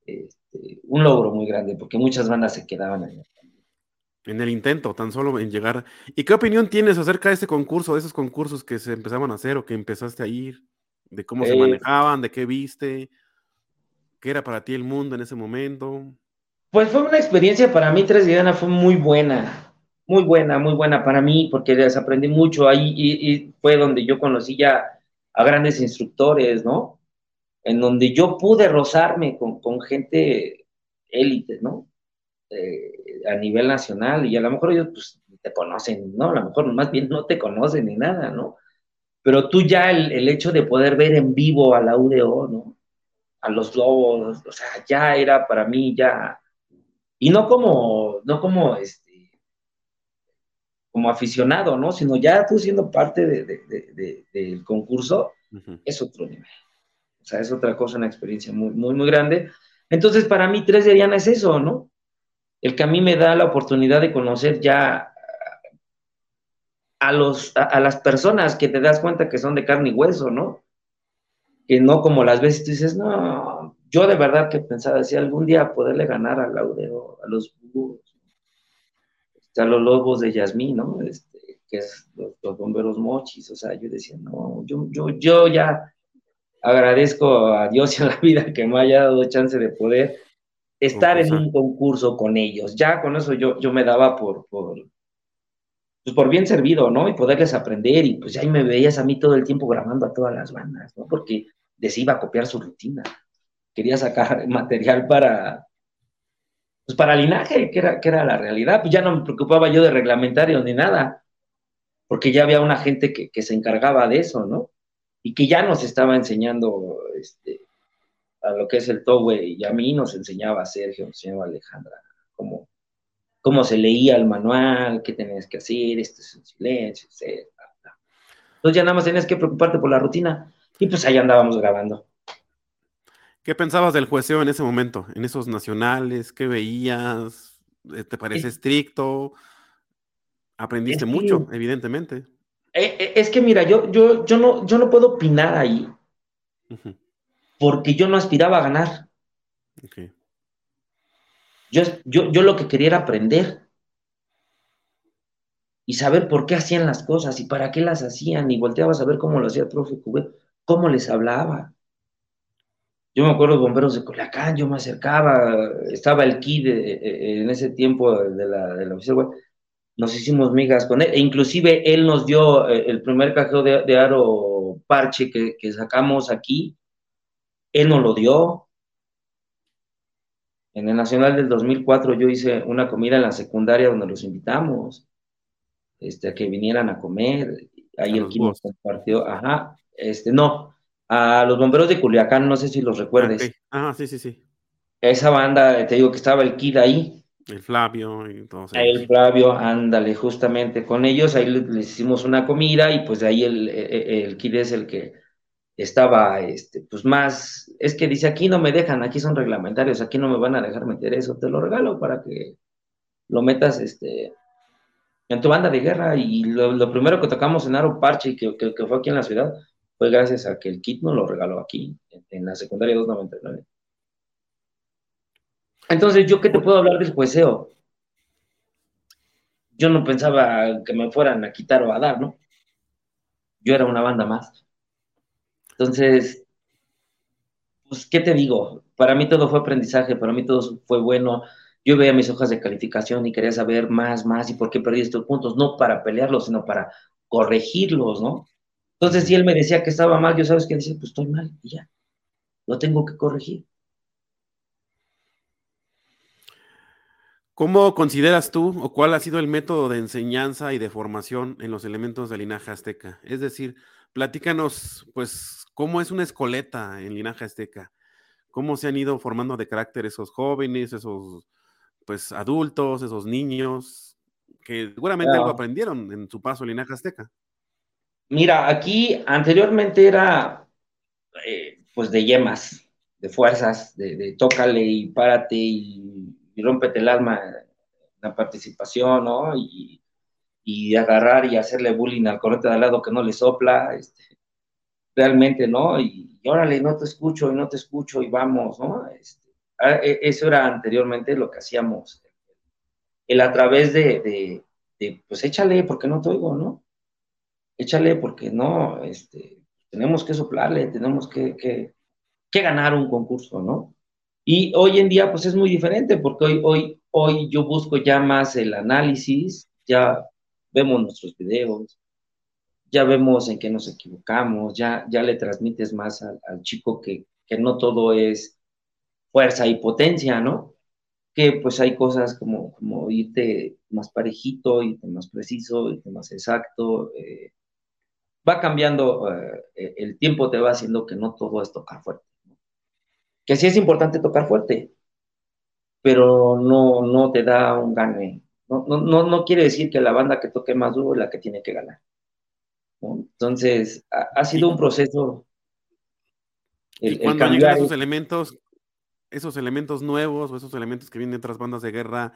este, un logro muy grande, porque muchas bandas se quedaban ahí. En el intento, tan solo en llegar. ¿Y qué opinión tienes acerca de este concurso, de esos concursos que se empezaban a hacer o que empezaste a ir? de cómo se eh, manejaban, de qué viste, qué era para ti el mundo en ese momento. Pues fue una experiencia para mí, Tres Diana fue muy buena, muy buena, muy buena para mí, porque les aprendí mucho ahí y, fue donde yo conocí ya a grandes instructores, ¿no? En donde yo pude rozarme con, gente élite, ¿no? Eh, a nivel nacional y a lo mejor ellos pues te conocen, ¿no? A lo mejor más bien no te conocen ni nada, ¿no? pero tú ya el, hecho de poder ver en vivo a la UDO, ¿no? A los lobos, o sea, ya era para mí ya, y no como, no como este, como aficionado, ¿no? Sino ya tú siendo parte del concurso, es otro nivel. O sea, es otra cosa, una experiencia muy, muy, muy grande. Entonces, para mí, Tres de Diana es eso, ¿no? El que a mí me da la oportunidad de conocer ya a, los, a, las personas que te das cuenta que son de carne y hueso, ¿no? Que no como las veces tú dices, no, yo de verdad que pensaba, si algún día poderle ganar al Laudeo, a los este, a los lobos de Yasmín, ¿no? Este, que es los, bomberos mochis, o sea, yo decía, no, yo, yo, yo ya agradezco a Dios y a la vida que me haya dado chance de poder estar en un concurso con ellos. Ya con eso yo, yo me daba por, por, pues por bien servido, ¿no? Y poderles aprender, y pues ahí me veías a mí todo el tiempo grabando a todas las bandas, ¿no? Porque les iba a copiar su rutina. Quería sacar material para, pues para linaje, que era, que era la realidad. Pues ya no me preocupaba yo de reglamentarios ni nada, porque ya había una gente que, que se encargaba de eso, ¿no? Y que ya nos estaba enseñando este, a lo que es el Towe, y a mí nos enseñaba Sergio, nos enseñaba Alejandra, cómo, cómo se leía el manual, qué tenías que hacer, esto es en silencio, etc. Entonces ya nada más tenías que preocuparte por la rutina y pues ahí andábamos grabando. ¿Qué pensabas del jueceo en ese momento, en esos nacionales? ¿Qué veías? Eh, ¿Te parece estricto? Aprendiste mucho, evidentemente. Eh, eh, es que mira, yo, yo, yo, no, yo no puedo opinar ahí porque yo no aspiraba a ganar. Okay. Yo, yo, lo que quería era aprender y saber por qué hacían las cosas y para qué las hacían. Y volteaba a saber cómo lo hacía el profe Cubet, cómo les hablaba. Yo me acuerdo de bomberos de Colacán, yo me acercaba, estaba el KID en ese tiempo de la, de la oficina, nos hicimos migas con él, e inclusive él nos dio eh, el primer cajeo de, aro parche que, que, sacamos aquí, él nos lo dio, En el Nacional del 2004 yo hice una comida en la secundaria donde los invitamos este, a que vinieran a comer. Ahí el equipo compartió, ajá, este, no, a los bomberos de Culiacán, no sé si los recuerdes. Ajá, sí, sí, sí. Esa banda, te digo que estaba el Kid ahí. El Flavio y todo El Flavio, ándale, justamente con ellos, ahí les, hicimos una comida y pues de ahí el, el, el Kid es el que estaba, este, pues más, es que dice, aquí no me dejan, aquí son reglamentarios, aquí no me van a dejar meter eso, te lo regalo para que lo metas, este, en tu banda de guerra, y lo, primero que tocamos en Aro Parche, que, que, fue aquí en la ciudad, fue gracias a que el kit nos lo regaló aquí, en, la secundaria 299. Entonces, ¿yo qué te puedo hablar del jueceo? Yo no pensaba que me fueran a quitar o a dar, ¿no? Yo era una banda más. Entonces, pues, ¿qué te digo? Para mí todo fue aprendizaje, para mí todo fue bueno. Yo veía mis hojas de calificación y quería saber más, más y por qué perdí estos puntos, no para pelearlos, sino para corregirlos, ¿no? Entonces, si él me decía que estaba mal, yo sabes que decía, pues estoy mal y ya, lo tengo que corregir. ¿Cómo consideras tú o cuál ha sido el método de enseñanza y de formación en los elementos del linaje azteca? Es decir, platícanos, pues, cómo es una escoleta en Linaje Azteca, cómo se han ido formando de carácter esos jóvenes, esos pues adultos, esos niños, que seguramente lo aprendieron en su paso en Linaje Azteca. Mira, aquí anteriormente era eh, pues de yemas, de fuerzas, de, tócale y párate y, y, rómpete el alma la participación, ¿no? Y, y agarrar y hacerle bullying al correte de al lado que no le sopla, este, realmente, ¿no? Y, órale, no te escucho y no te escucho y vamos, ¿no? Este, e, eso era anteriormente lo que hacíamos. El a través de, de, pues échale porque no te oigo, ¿no? Échale porque no, este, tenemos que soplarle, tenemos que, que, que ganar un concurso, ¿no? Y hoy en día, pues es muy diferente, porque hoy, hoy, hoy yo busco ya más el análisis, ya vemos nuestros videos, ya vemos en qué nos equivocamos, ya, ya le transmites más al, chico que, no todo es fuerza y potencia, ¿no? Que pues hay cosas como, como irte más parejito, irte más preciso, irte más exacto. Eh, va cambiando, eh, el tiempo te va haciendo que no todo es tocar fuerte. Que sí es importante tocar fuerte, pero no, no te da un gane. No, no, no quiere decir que la banda que toque más duro es la que tiene que ganar. Entonces, ha, sido un proceso. y cuando llegan esos elementos, esos elementos nuevos o esos elementos que vienen de otras bandas de guerra,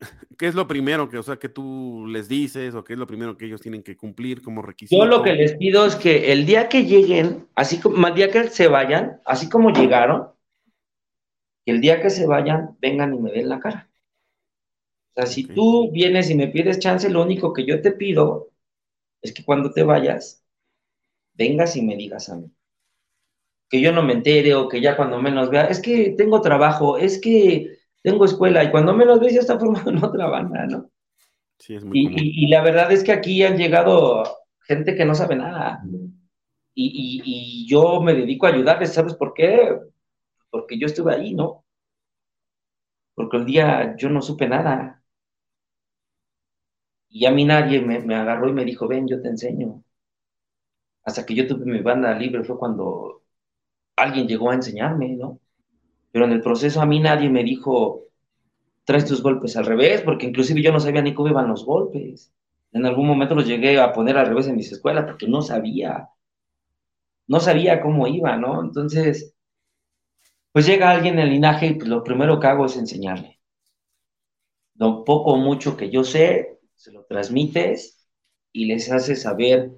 ¿qué es lo primero que, o sea, que tú les dices o qué es lo primero que ellos tienen que cumplir como requisito? Yo lo que les pido es que el día que lleguen, así como el día que se vayan, así como llegaron, que el día que se vayan, vengan y me den la cara. O sea, si tú vienes y me pides chance, lo único que yo te pido es que cuando te vayas, vengas y me digas a mí. Que yo no me entere o que ya cuando menos vea, es que tengo trabajo, es que tengo escuela y cuando menos ves ya está formado en otra banda, ¿no? Sí, es muy y, y, la verdad es que aquí han llegado gente que no sabe nada. Y, y, yo me dedico a ayudarles, ¿sabes por qué? Porque yo estuve ahí, ¿no? Porque el día yo no supe nada. Y a mí nadie me, agarró y me dijo, ven, yo te enseño. Hasta que yo tuve mi banda libre fue cuando alguien llegó a enseñarme, ¿no? Pero en el proceso a mí nadie me dijo, traes tus golpes al revés, porque inclusive yo no sabía ni cómo iban los golpes. En algún momento los llegué a poner al revés en mis escuelas porque no sabía. No sabía cómo iba, ¿no? Entonces, pues llega alguien en el linaje y pues lo primero que hago es enseñarle. Lo poco o mucho que yo sé, se lo transmites y les haces saber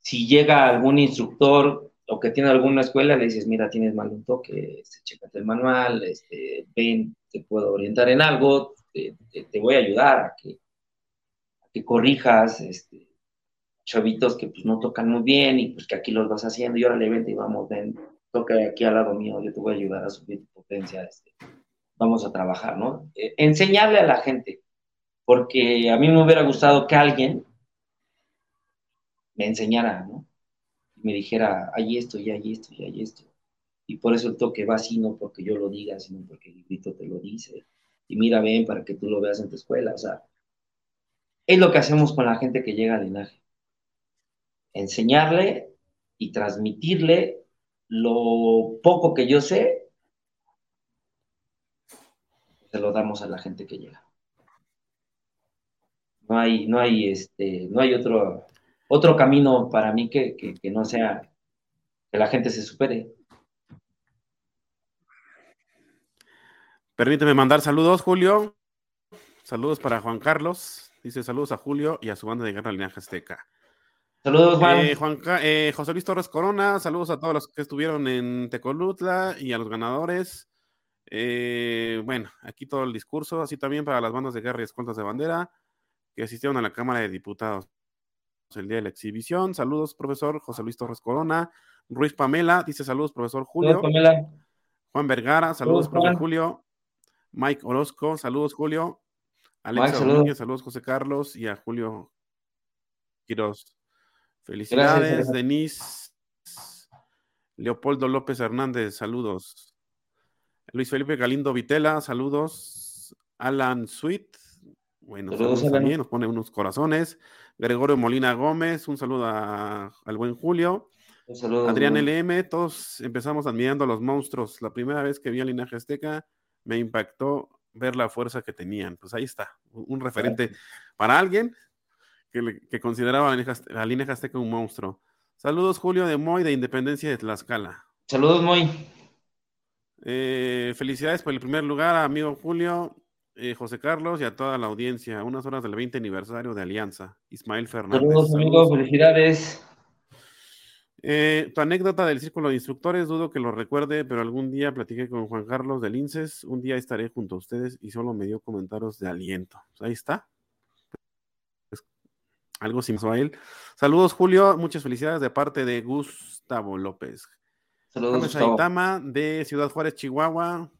si llega algún instructor o que tiene alguna escuela, le dices, mira, tienes mal un toque, este, chécate el manual, este, ven, te puedo orientar en algo, te, voy a ayudar a que, que corrijas, este, chavitos que pues no tocan muy bien y pues que aquí los vas haciendo y ahora le vente y vamos, ven, toca aquí al lado mío, yo te voy a ayudar a subir tu potencia, este, vamos a trabajar, ¿no? Eh, enseñarle a la gente, porque a mí me hubiera gustado que alguien me enseñara, ¿no? Me dijera, hay esto y hay esto y hay esto. Y por eso el toque va así, no porque yo lo diga, sino porque el grito te lo dice. Y mira, ven para que tú lo veas en tu escuela. O sea, es lo que hacemos con la gente que llega al linaje. Enseñarle y transmitirle lo poco que yo sé, se lo damos a la gente que llega. No hay, no hay, este, no hay otro, otro camino para mí que, que no sea que la gente se supere. Permíteme mandar saludos, Julio. Saludos para Juan Carlos. Dice saludos a Julio y a su banda de guerra Linaje Azteca. Saludos, Juan. Eh, Juan eh, José Luis Torres Corona, saludos a todos los que estuvieron en Tecolutla y a los ganadores. Eh, bueno, aquí todo el discurso, así también para las bandas de guerra y escoltas de bandera que asistieron a la Cámara de Diputados el día de la exhibición. Saludos, profesor José Luis Torres Corona. Ruiz Pamela, dice saludos, profesor Julio. Juan Vergara, saludos, profesor Julio. Mike Orozco, saludos, Julio. Alexa saludos. saludos, José Carlos. Y a Julio Quiroz. Felicidades, Denise. Leopoldo López Hernández, saludos. Luis Felipe Galindo Vitela, saludos. Alan Sweet, bueno, saludos, también, nos pone unos corazones. Gregorio Molina Gómez, un saludo al buen Julio. Adrián LM, todos empezamos admirando a los monstruos. La primera vez que vi a Linaje Azteca me impactó ver la fuerza que tenían. Pues ahí está, un referente para alguien que, consideraba a Linaje Azteca un monstruo. Saludos, Julio de Moy, de Independencia de Tlaxcala. Saludos, Moy. Eh, felicidades por el primer lugar, amigo Julio, eh, José Carlos y a toda la audiencia. Unas horas del 20 aniversario de Alianza. Ismael Fernández. Saludos, amigo, felicidades. Eh, tu anécdota del círculo de instructores, dudo que lo recuerde, pero algún día platiqué con Juan Carlos del INSES. Un día estaré junto a ustedes y solo me dio comentarios de aliento. Pues ahí está algo sin a él. Saludos, Julio. Muchas felicidades de parte de Gustavo López. Saludos, Saitama de Ciudad Juárez, Chihuahua.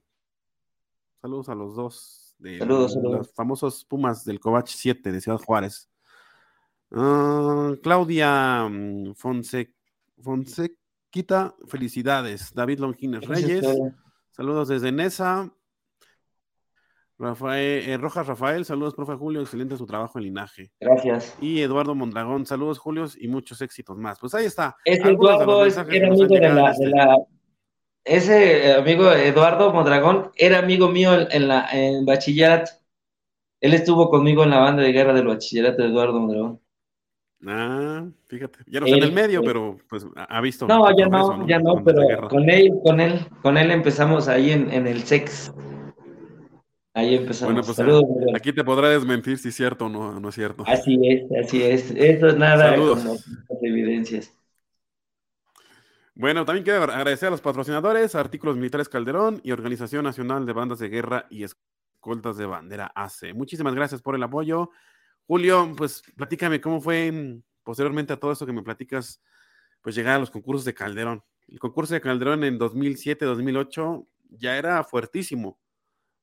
Saludos a los dos. De saludos, Los famosos Pumas del Covach 7 de Ciudad Juárez. Ah, Claudia mm, Fonse, Fonsequita, felicidades. David Longines Reyes. Saludos desde Nesa. Rafael, eh, Rojas Rafael, saludos, profe Julio, excelente su trabajo en linaje. Gracias. Y Eduardo Mondragón, saludos, Julio, y muchos éxitos más. Pues ahí está. Ese Eduardo era amigo de este la, Ese eh, amigo Eduardo Mondragón era amigo mío en, la, en bachillerato. Él estuvo conmigo en la banda de guerra del bachillerato de Eduardo Mondragón. Ah, fíjate, ya no está en el medio, pero pues ha visto. No, ya no, ya no, pero con él, con él, con él empezamos ahí en, en el sex. Ahí empezamos. Bueno, pues aquí te podrá desmentir si es cierto o no, no es cierto. Así es, así es. Eso es nada como evidencias. Bueno, también quiero agradecer a los patrocinadores, Artículos Militares Calderón y Organización Nacional de Bandas de Guerra y Escoltas de Bandera AC. Muchísimas gracias por el apoyo. Julio, pues platícame cómo fue posteriormente a todo eso que me platicas, pues llegar a los concursos de Calderón. El concurso de Calderón en 2007, 2008 ya era fuertísimo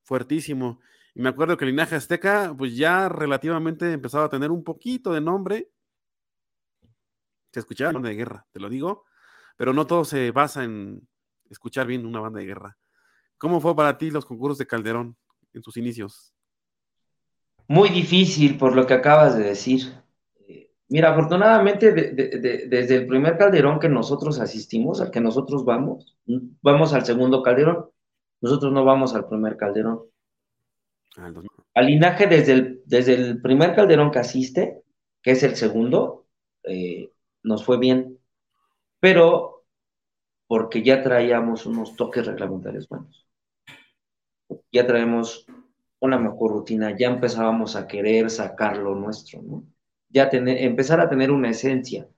fuertísimo. Y me acuerdo que el linaje azteca, pues ya relativamente empezaba a tener un poquito de nombre. Se escuchaba banda de guerra, te lo digo, pero no todo se basa en escuchar bien una banda de guerra. ¿Cómo fue para ti los concursos de Calderón en sus inicios? Muy difícil por lo que acabas de decir. Eh, mira, afortunadamente desde el primer Calderón que nosotros asistimos, al que nosotros vamos, vamos al segundo Calderón, nosotros no vamos al primer calderón. Ah, al linaje, desde el, desde el primer calderón que asiste, que es el segundo, eh, nos fue bien. Pero porque ya traíamos unos toques reglamentarios buenos. Ya traemos una mejor rutina, ya empezábamos a querer sacar lo nuestro, ¿no? Ya tener, empezar a tener una esencia.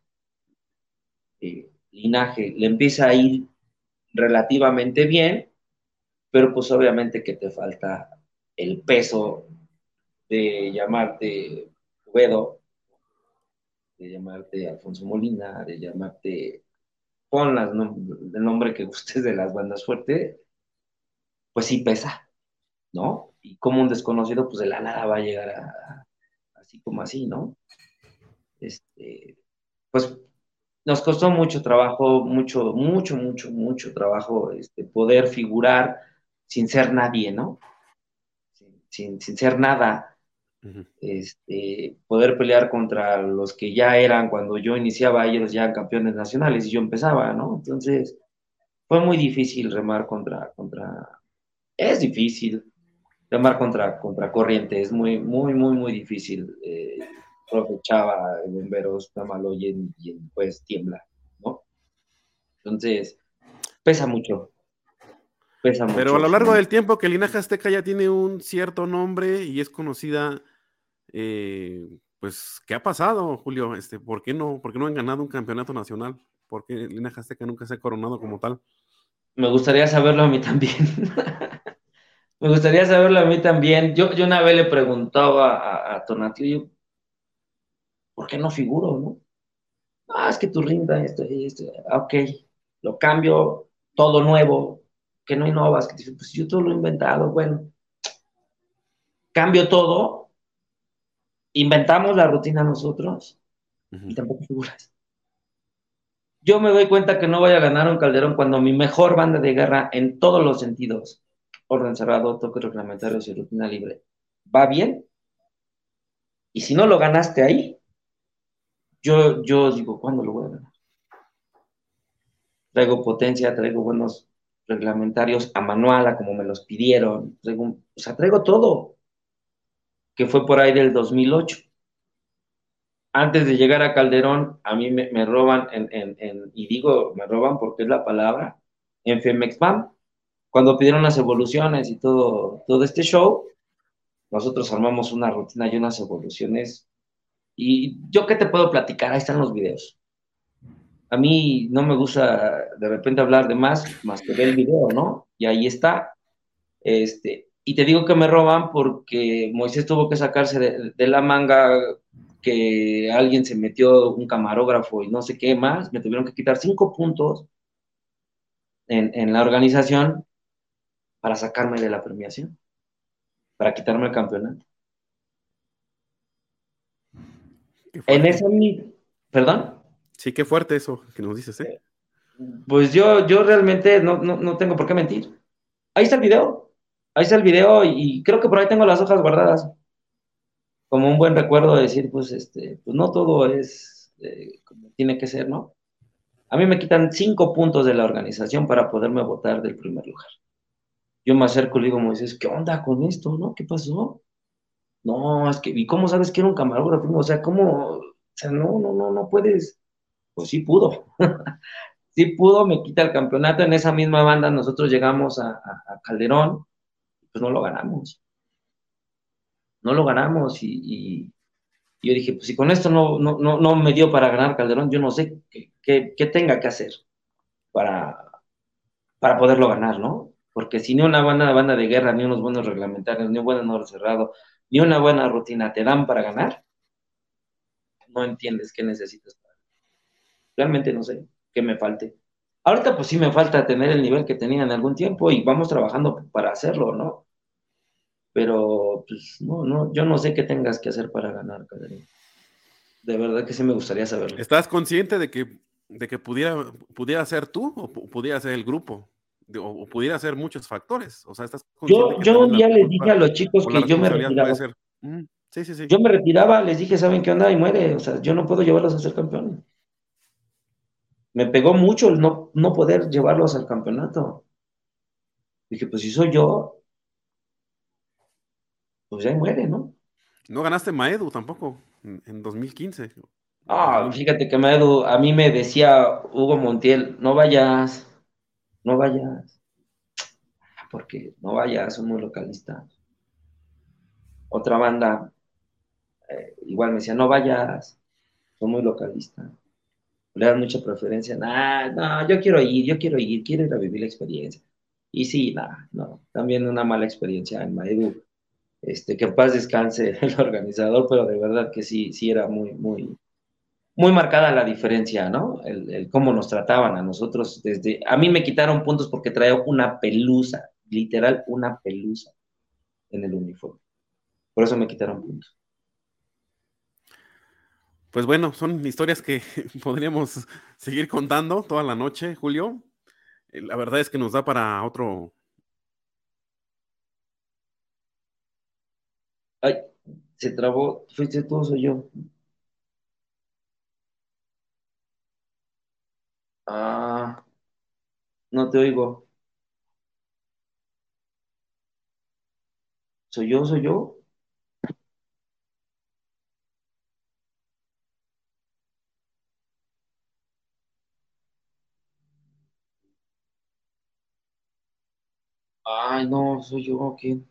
Linaje, le empieza a ir relativamente bien, pero pues obviamente que te falta el peso de llamarte Ubedo, de llamarte Alfonso Molina, de llamarte, pon el nombre que gustes de las bandas fuertes, pues sí pesa, ¿no? Y como un desconocido, pues de la nada va a llegar a, así como así, ¿no? Este, pues nos costó mucho trabajo, mucho, mucho, mucho, mucho trabajo este, poder figurar sin ser nadie, ¿no? Sin, sin, ser nada. Este, poder pelear contra los que ya eran cuando yo iniciaba, ellos ya campeones nacionales y yo empezaba, ¿no? Entonces, fue muy difícil remar contra, contra, es difícil remar contra, contra corriente, es muy, muy, muy, muy difícil. Eh, profe Chava, bomberos, Tamaloy y pues tiembla, ¿no? Entonces, pesa mucho. Pesa Pero a lo largo del tiempo que Linaje Azteca ya tiene un cierto nombre y es conocida, eh, pues, ¿qué ha pasado, Julio? Este, ¿por, qué no, ¿Por qué no han ganado un campeonato nacional? ¿Por qué Linaje Azteca nunca se ha coronado como tal? Me gustaría saberlo a mí también. Me gustaría saberlo a mí también. Yo, yo una vez le preguntaba a, a ¿por qué no figuro, no? Ah, es que tu rinda esto y esto. Ah, ok, lo cambio, todo nuevo, que no innovas, que dices, pues yo todo lo he inventado, bueno. Cambio todo, inventamos la rutina nosotros y tampoco figuras. Yo me doy cuenta que no voy a ganar un Calderón cuando mi mejor banda de guerra en todos los sentidos, orden cerrado, toques reglamentarios y rutina libre, va bien. Y si no lo ganaste ahí, yo, yo digo, ¿cuándo lo voy a ganar? Traigo potencia, traigo buenos reglamentarios a manual, a como me los pidieron, traigo, o sea, traigo todo, que fue por ahí del 2008. Antes de llegar a Calderón, a mí me, roban, y digo, me roban porque es la palabra, en Femexpam, cuando pidieron las evoluciones y todo, todo este show, nosotros armamos una rutina y unas evoluciones y yo qué te puedo platicar, ahí están los videos. A mí no me gusta de repente hablar de más, más que ver el video, ¿no? Y ahí está. Este, y te digo que me roban porque Moisés tuvo que sacarse de, la manga que alguien se metió un camarógrafo y no sé qué más, me tuvieron que quitar cinco puntos en, en la organización para sacarme de la premiación, para quitarme el campeonato. En ese ¿Perdón? Sí, qué fuerte eso que nos dices, ¿eh? Pues yo, yo realmente no, tengo por qué mentir. Ahí está el video. Ahí está el video y creo que por ahí tengo las hojas guardadas. Como un buen recuerdo de decir, pues, este, pues no todo es eh, como tiene que ser, ¿no? A mí me quitan cinco puntos de la organización para poderme votar del primer lugar. Yo me acerco y digo, Moisés, ¿qué onda con esto, no? ¿Qué pasó? No, es que, ¿y cómo sabes que era un camarógrafo? O sea, ¿cómo? O sea, no, no, no, no puedes. Pues sí pudo. sí pudo, me quita el campeonato. En esa misma banda nosotros llegamos a, Calderón, pues no lo ganamos. No lo ganamos y, yo dije, pues si con esto no, no, no, me dio para ganar Calderón, yo no sé qué, tenga que hacer para, para poderlo ganar, ¿no? Porque si ni una buena banda de guerra, ni unos buenos reglamentarios, ni un buen honor cerrado, ni una buena rutina te dan para ganar, no entiendes qué necesitas. Realmente no sé qué me falte. Ahorita pues sí me falta tener el nivel que tenía en algún tiempo y vamos trabajando para hacerlo, ¿no? Pero pues no, no, yo no sé qué tengas que hacer para ganar, Caderín. De verdad que sí me gustaría saberlo. ¿Estás consciente de que, de que pudiera, pudiera ser tú o pudiera ser el grupo? o, pudiera ser muchos factores. O sea, estás yo, yo un día les dije a los chicos que yo me retiraba. Sí, sí, sí. Yo me retiraba, les dije, ¿saben qué onda? Y muere. O sea, yo no puedo llevarlos a ser campeones. Me pegó mucho el no, no poder llevarlos al campeonato. Dije, pues si soy yo, pues ya muere, ¿no? No ganaste Maedu tampoco en, 2015. Ah, fíjate que Maedu, a mí me decía Hugo Montiel, no vayas, no vayas, porque no vayas, son muy localistas. Otra banda, eh, igual me decía, no vayas, son muy localistas. Le dan mucha preferencia, nah, no, yo quiero ir, yo quiero ir, quiero ir a vivir la experiencia. Y sí, nada, no, también una mala experiencia en Maedu. Este, que paz descanse el organizador, pero de verdad que sí, sí era muy, muy, muy marcada la diferencia, ¿no? El, cómo nos trataban a nosotros desde... A mí me quitaron puntos porque traía una pelusa, literal una pelusa en el uniforme. Por eso me quitaron puntos. Pues bueno, son historias que podríamos seguir contando toda la noche, Julio. Eh, la verdad es que nos da para otro. Ay, se trabó. ¿Fuiste tú o soy yo? Ah, no te oigo. ¿Soy yo? ¿Soy yo? Ay, no, soy yo, ¿quién?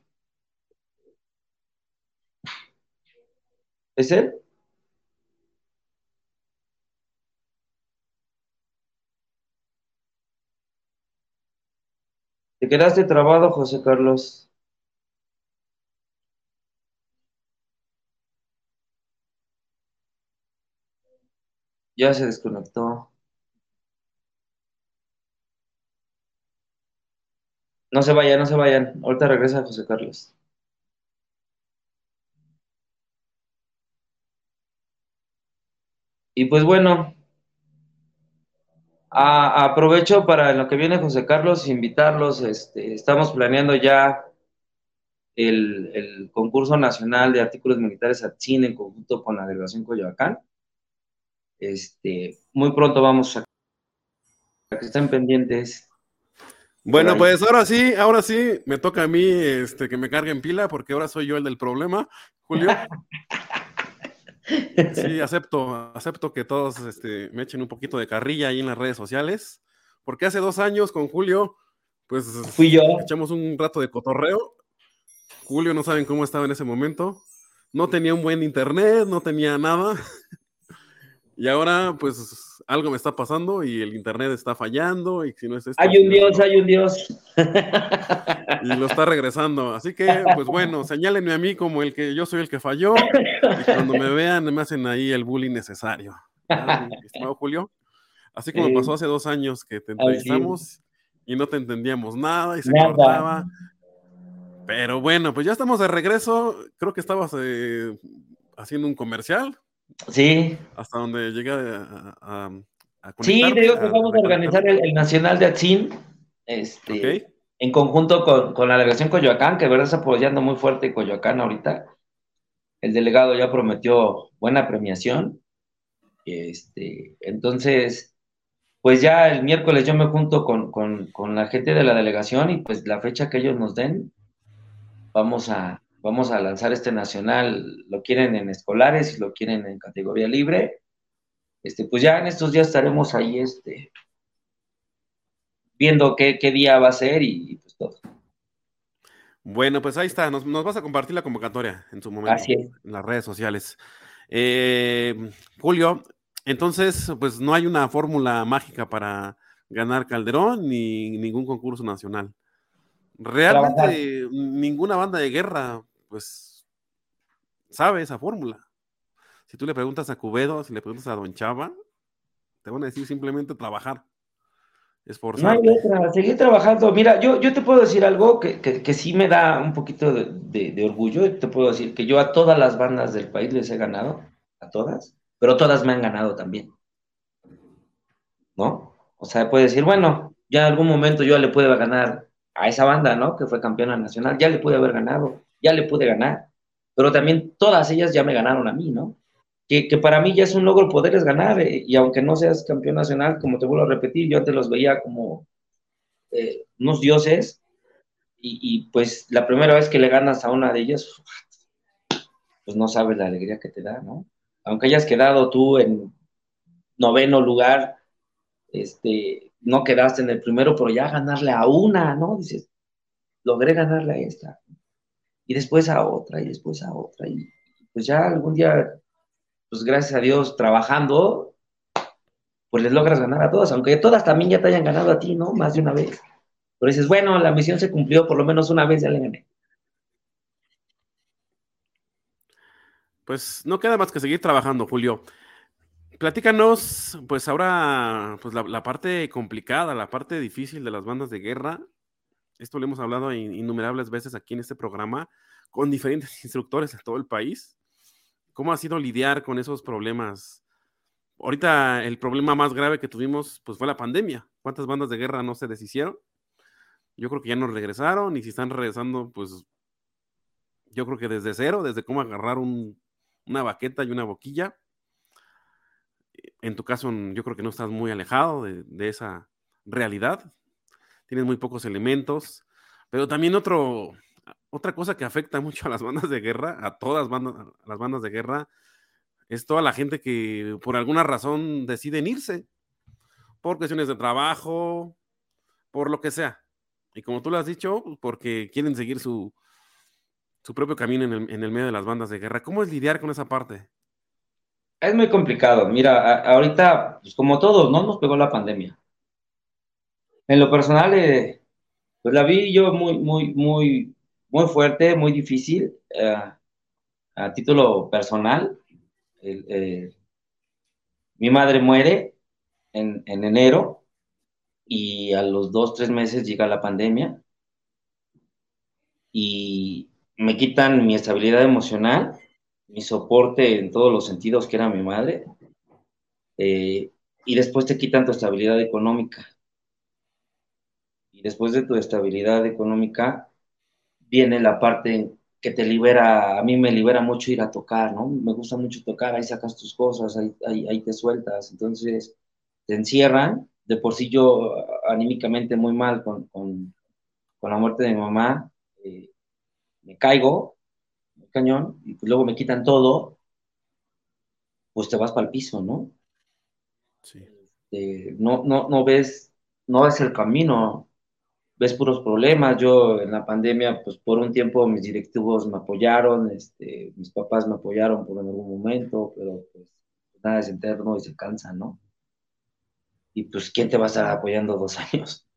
¿Es él? Te quedaste trabado, José Carlos. Ya se desconectó. No se vayan, no se vayan. Ahorita regresa José Carlos. Y pues bueno, aprovecho para lo que viene José Carlos, invitarlos. Este, estamos planeando ya el, concurso nacional de artículos militares a cine en conjunto con la delegación Coyoacán. Este, muy pronto vamos a que estén pendientes. Bueno, pues ahora sí, ahora sí, me toca a mí este, que me cargue en pila, porque ahora soy yo el del problema, Julio. Sí, acepto, acepto que todos este, me echen un poquito de carrilla ahí en las redes sociales, porque hace dos años con Julio, pues fui yo. Echamos un rato de cotorreo. Julio no saben cómo estaba en ese momento. No tenía un buen internet, no tenía nada. Y ahora, pues, algo me está pasando y el internet está fallando. Y si no es esto, hay un Dios, hay un Dios. Y lo está regresando. Así que, pues bueno, señálenme a mí como el que yo soy el que falló. Y cuando me vean, me hacen ahí el bullying necesario. estimado Julio. Así como pasó hace dos años que te entrevistamos y no te entendíamos nada y se cortaba. Pero bueno, pues ya estamos de regreso. Creo que estabas eh, haciendo un comercial. Sí. Hasta donde llega a, a, Sí, te digo que vamos a organizar el, Nacional de Atzin, este, en conjunto con, la delegación Coyoacán, que verdad está apoyando muy fuerte Coyoacán ahorita. El delegado ya prometió buena premiación. Este, entonces, pues ya el miércoles yo me junto con, con la gente de la delegación y pues la fecha que ellos nos den, vamos a, vamos a lanzar este nacional, lo quieren en escolares y lo quieren en categoría libre. Este, pues ya en estos días estaremos ahí este, viendo qué, día va a ser y, pues todo. Bueno, pues ahí está, nos, vas a compartir la convocatoria en su momento en las redes sociales. Eh, Julio, entonces, pues no hay una fórmula mágica para ganar Calderón ni ningún concurso nacional. Realmente ninguna banda de guerra pues sabe esa fórmula. Si tú le preguntas a Cubedo, si le preguntas a Don Chava, te van a decir simplemente trabajar. Esforzar. No hay otra, seguir trabajando. Mira, yo, yo te puedo decir algo que, que, sí me da un poquito de, orgullo. Te puedo decir que yo a todas las bandas del país les he ganado, a todas, pero todas me han ganado también. ¿No? O sea, puede decir, bueno, ya en algún momento yo le pude ganar a esa banda, ¿no? Que fue campeona nacional, ya le pude haber ganado ya le pude ganar, pero también todas ellas ya me ganaron a mí, ¿no? Que, para mí ya es un logro poderles ganar, eh, y aunque no seas campeón nacional, como te vuelvo a repetir, yo antes los veía como eh, unos dioses, y, pues la primera vez que le ganas a una de ellas, pues no sabes la alegría que te da, ¿no? Aunque hayas quedado tú en noveno lugar, este, no quedaste en el primero, pero ya ganarle a una, ¿no? Dices, logré ganarle a esta y después a otra y después a otra. Y pues ya algún día, pues gracias a Dios, trabajando, pues les logras ganar a todas, aunque todas también ya te hayan ganado a ti, ¿no? Más de una vez. Pero dices, bueno, la misión se cumplió, por lo menos una vez ya le gané. Pues no queda más que seguir trabajando, Julio. Platícanos, pues ahora, pues la, la, parte complicada, la parte difícil de las bandas de guerra, esto lo hemos hablado innumerables veces aquí en este programa con diferentes instructores de todo el país. ¿Cómo ha sido lidiar con esos problemas? Ahorita el problema más grave que tuvimos pues fue la pandemia. ¿Cuántas bandas de guerra no se deshicieron? Yo creo que ya no regresaron y si están regresando pues yo creo que desde cero, desde cómo agarrar una baqueta y una boquilla. En tu caso yo creo que no estás muy alejado de, de esa realidad. Tienes muy pocos elementos, pero también otro, otra cosa que afecta mucho a las bandas de guerra, a todas las bandas de guerra, es toda la gente que por alguna razón deciden irse, por cuestiones de trabajo, por lo que sea. Y como tú lo has dicho, porque quieren seguir su, su propio camino en el, medio de las bandas de guerra. ¿Cómo es lidiar con esa parte? Es muy complicado. Mira, ahorita, pues como todos, ¿no? Nos pegó la pandemia. En lo personal, eh, pues la vi yo muy, muy, muy, muy fuerte, muy difícil. Eh, a título personal, eh, mi madre muere en, enero y a los dos, tres meses llega la pandemia y me quitan mi estabilidad emocional, mi soporte en todos los sentidos que era mi madre, y después te quitan tu estabilidad económica. Y después de tu estabilidad económica, viene la parte que te libera, a mí me libera mucho ir a tocar, ¿no? Me gusta mucho tocar, ahí sacas tus cosas, ahí, ahí, te sueltas, entonces te encierran, de por sí yo anímicamente muy mal con, con, con la muerte de mi mamá, eh, me caigo, cañón, y pues luego me quitan todo, pues te vas para el piso, ¿no? Sí. Este, no, no, no ves, no ves el camino, ves puros problemas. Yo en la pandemia, pues por un tiempo mis directivos me apoyaron, este, mis papás me apoyaron por algún momento, pero pues nada es eterno y se cansa, ¿no? Y pues, ¿quién te va a estar apoyando dos años?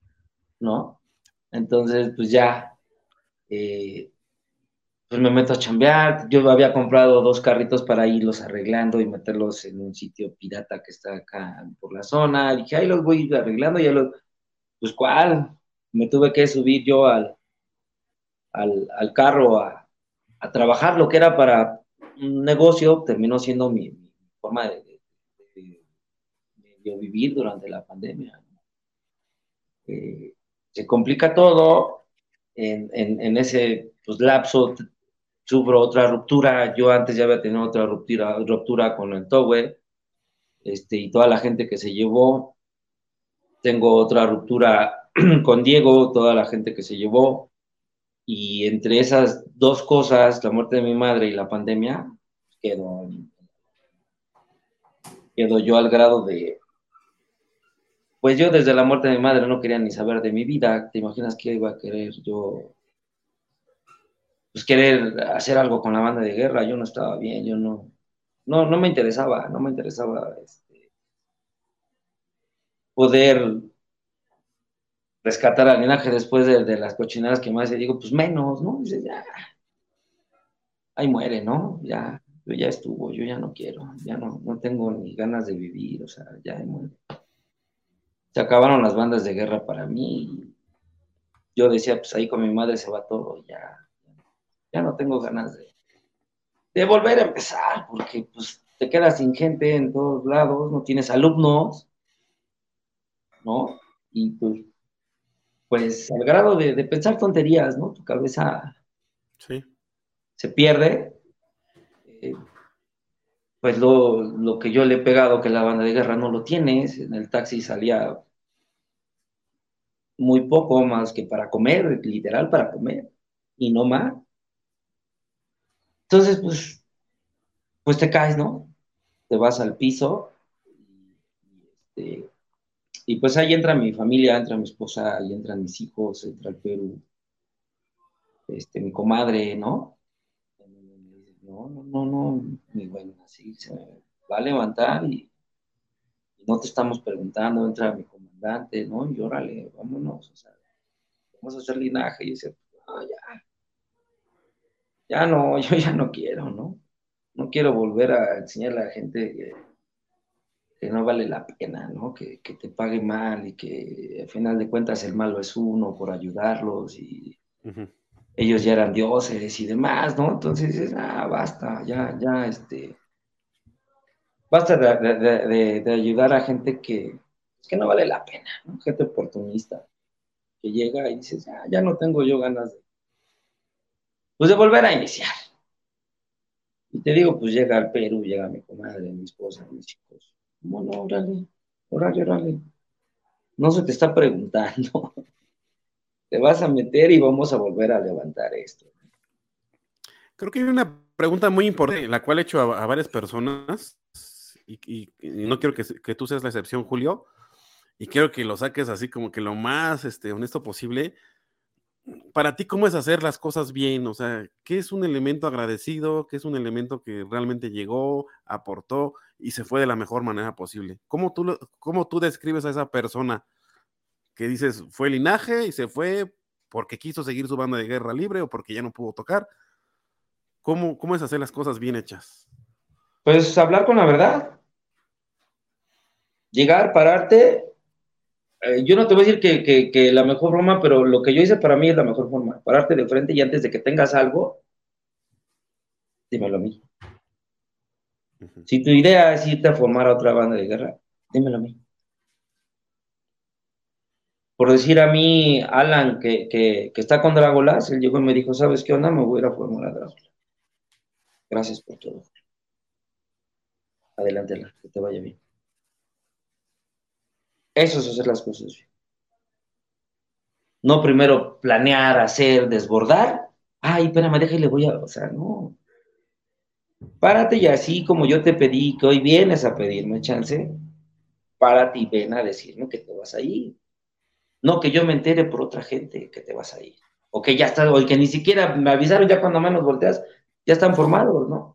¿No? Entonces, pues ya, eh, pues me meto a chambear. Yo había comprado dos carritos para irlos arreglando y meterlos en un sitio pirata que está acá por la zona. Y dije, ahí los voy arreglando, ya los, pues, ¿cuál? Me tuve que subir yo al, al, carro a, trabajar lo que era para un negocio, terminó siendo mi, forma de, vivir durante la pandemia. Eh, se complica todo, en, ese pues, lapso sufro otra ruptura, yo antes ya había tenido otra ruptura, ruptura con el Towe, este, y toda la gente que se llevó, tengo otra ruptura con Diego, toda la gente que se llevó, y entre esas dos cosas, la muerte de mi madre y la pandemia, quedó, quedó yo al grado de, pues yo desde la muerte de mi madre no quería ni saber de mi vida, ¿te imaginas que iba a querer yo? Pues querer hacer algo con la banda de guerra, yo no estaba bien, yo no, no, no me interesaba, no me interesaba este, poder rescatar al linaje después de, las cochinadas que más le digo, pues menos, ¿no? Dices, ya, ahí muere, ¿no? Ya, yo ya estuvo, yo ya no quiero, ya no, no tengo ni ganas de vivir, o sea, ya muere. Se acabaron las bandas de guerra para mí. Yo decía, pues ahí con mi madre se va todo, ya, ya no tengo ganas de, de volver a empezar, porque pues te quedas sin gente en todos lados, no tienes alumnos, ¿no? Y pues pues al grado de, pensar tonterías, ¿no? Tu cabeza se pierde. Eh, pues lo, que yo le he pegado que la banda de guerra no lo tienes, en el taxi salía muy poco más que para comer, literal para comer, y no más. Entonces, pues, pues te caes, ¿no? Te vas al piso y, este, y pues ahí entra mi familia, entra mi esposa, ahí entran mis hijos, entra el Perú, este, mi comadre, ¿no? No, no, no, no, mi bueno, así se va a levantar y, no te estamos preguntando, entra mi comandante, ¿no? Y órale, vámonos, o sea, vamos a hacer linaje. Y dice, no, ya, ya no, yo ya no quiero, ¿no? No quiero volver a enseñarle a la gente que que no vale la pena, ¿no? Que, te pague mal y que al final de cuentas el malo es uno por ayudarlos y ellos ya eran dioses y demás, ¿no? Entonces dices, ah, basta, ya, ya, este, basta de, ayudar a gente que, que no vale la pena, ¿no? Gente oportunista, que llega y dices, ah, ya no tengo yo ganas de, pues de volver a iniciar. Y te digo, pues llega al Perú, llega mi comadre, mi esposa, mis chicos. Bueno, órale, órale, órale. No se te está preguntando. te vas a meter y vamos a volver a levantar esto. Creo que hay una pregunta muy importante, la cual he hecho a, varias personas, y, no quiero que, tú seas la excepción, Julio, y quiero que lo saques así como que lo más este, honesto posible para ti, ¿cómo es hacer las cosas bien? O sea, ¿qué es un elemento agradecido? ¿Qué es un elemento que realmente llegó, aportó y se fue de la mejor manera posible? ¿Cómo tú, cómo tú describes a esa persona que dices, fue linaje y se fue porque quiso seguir su banda de guerra libre o porque ya no pudo tocar? ¿Cómo, cómo es hacer las cosas bien hechas? Pues hablar con la verdad. Llegar, pararte eh, yo no te voy a decir que, la mejor forma, pero lo que yo hice para mí es la mejor forma. Pararte de frente y antes de que tengas algo, dímelo a mí. Si tu idea es irte a formar a otra banda de guerra, dímelo a mí. Por decir a mí, Alan, que, está con Dragolas, él llegó y me dijo, ¿sabes qué onda? Me voy a ir a formar a Dragolas. Gracias por todo. Adelante, que te vaya bien. Eso es hacer las cosas bien. No primero planear, hacer, desbordar. Ay, espérame, déjale, voy a. O sea, no. Párate y así como yo te pedí que hoy vienes a pedirme chance, párate y ven a decirme que te vas a ir. No que yo me entere por otra gente que te vas a ir. O que ya está, o que ni siquiera me avisaron ya cuando menos volteas, ya están formados, ¿no?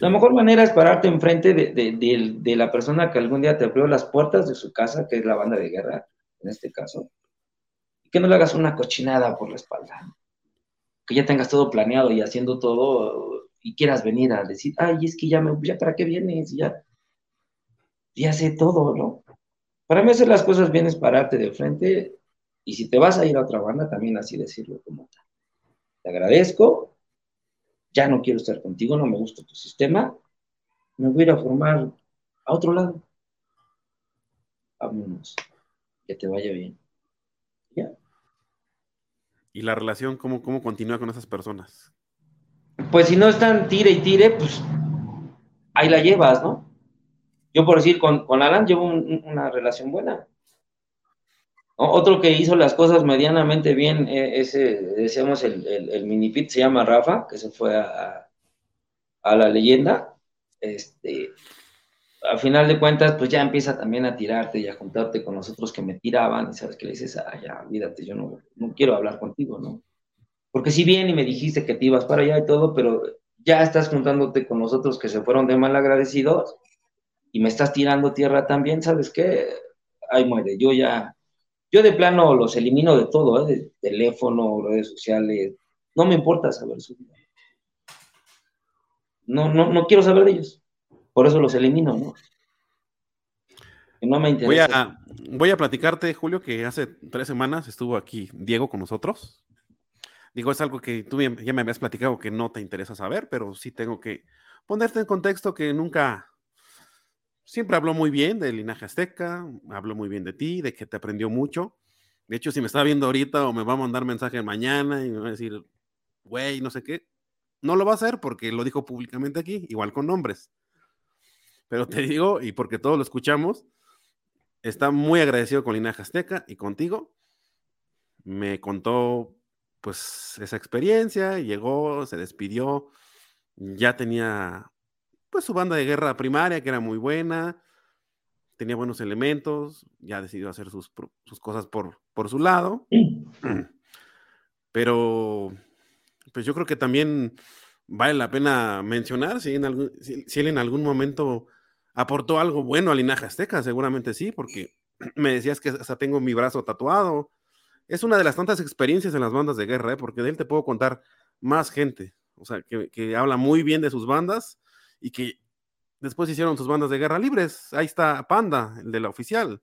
La mejor manera es pararte enfrente de, la persona que algún día te abrió las puertas de su casa, que es la banda de guerra, en este caso, que no le hagas una cochinada por la espalda. Que ya tengas todo planeado y haciendo todo y quieras venir a decir, ay, es que ya me, ya para qué vienes, ya, ya sé todo, ¿no? Para mí hacer las cosas bien es pararte de frente y si te vas a ir a otra banda, también así decirlo como tal. Te agradezco, ya no quiero estar contigo, no me gusta tu sistema, me voy a ir a formar a otro lado. Vámonos, que te vaya bien. Ya. ¿Y la relación cómo, cómo continúa con esas personas? Pues si no están tire y tire, pues ahí la llevas, ¿no? Yo por decir, con, con Alan llevo una relación buena. Otro que hizo las cosas medianamente bien, eh, ese, decíamos, el, el, mini pit se llama Rafa, que se fue a, a, la leyenda. Este, a final de cuentas, pues ya empieza también a tirarte y a juntarte con los otros que me tiraban, y sabes que le dices, ah, ya, olvídate, yo no, no quiero hablar contigo, ¿no? Porque si bien y me dijiste que te ibas para allá y todo, pero ya estás juntándote con los otros que se fueron de mal agradecidos y me estás tirando tierra también, ¿sabes qué? Ahí muere, yo ya, yo de plano los elimino de todo, ¿eh? de teléfono, redes sociales. No me importa saber su vida. No, no, no quiero saber de ellos. Por eso los elimino, ¿no? no me interesa. Voy a, voy a platicarte, Julio, que hace tres semanas estuvo aquí Diego con nosotros. Digo, es algo que tú ya me habías platicado que no te interesa saber, pero sí tengo que ponerte en contexto que nunca siempre habló muy bien del linaje azteca, habló muy bien de ti, de que te aprendió mucho. De hecho, si me está viendo ahorita o me va a mandar mensaje mañana y me va a decir, güey, no sé qué, no lo va a hacer porque lo dijo públicamente aquí, igual con nombres. Pero te digo, y porque todos lo escuchamos, está muy agradecido con Linaje Azteca y contigo. Me contó pues esa experiencia, llegó, se despidió, ya tenía pues su banda de guerra primaria, que era muy buena, tenía buenos elementos, ya decidió hacer sus, cosas por, por su lado. Pero, pues yo creo que también vale la pena mencionar si, en algún, si, él en algún momento aportó algo bueno al linaje azteca, seguramente sí, porque me decías que hasta tengo mi brazo tatuado. Es una de las tantas experiencias en las bandas de guerra, ¿eh? porque de él te puedo contar más gente, o sea, que, que habla muy bien de sus bandas y que después hicieron sus bandas de guerra libres. Ahí está Panda, el de la oficial,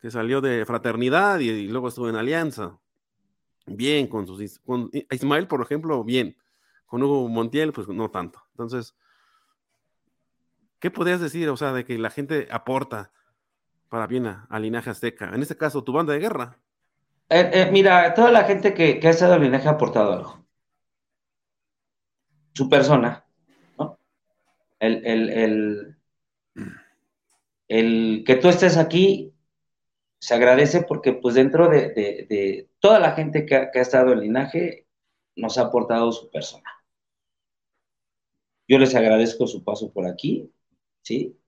que salió de Fraternidad y, luego estuvo en Alianza. bien con sus... Con Ismael, por ejemplo, bien. Con Hugo Montiel, pues no tanto. Entonces, ¿qué podrías decir, o sea, de que la gente aporta para bien a, Linaje Azteca? En este caso, tu banda de guerra. Eh, eh, mira, toda la gente que, ha estado en Linaje ha aportado algo. Su persona. El, el, el que tú estés aquí se agradece porque pues dentro de, toda la gente que ha, estado en linaje nos ha aportado su persona. Yo les agradezco su paso por aquí, ¿sí?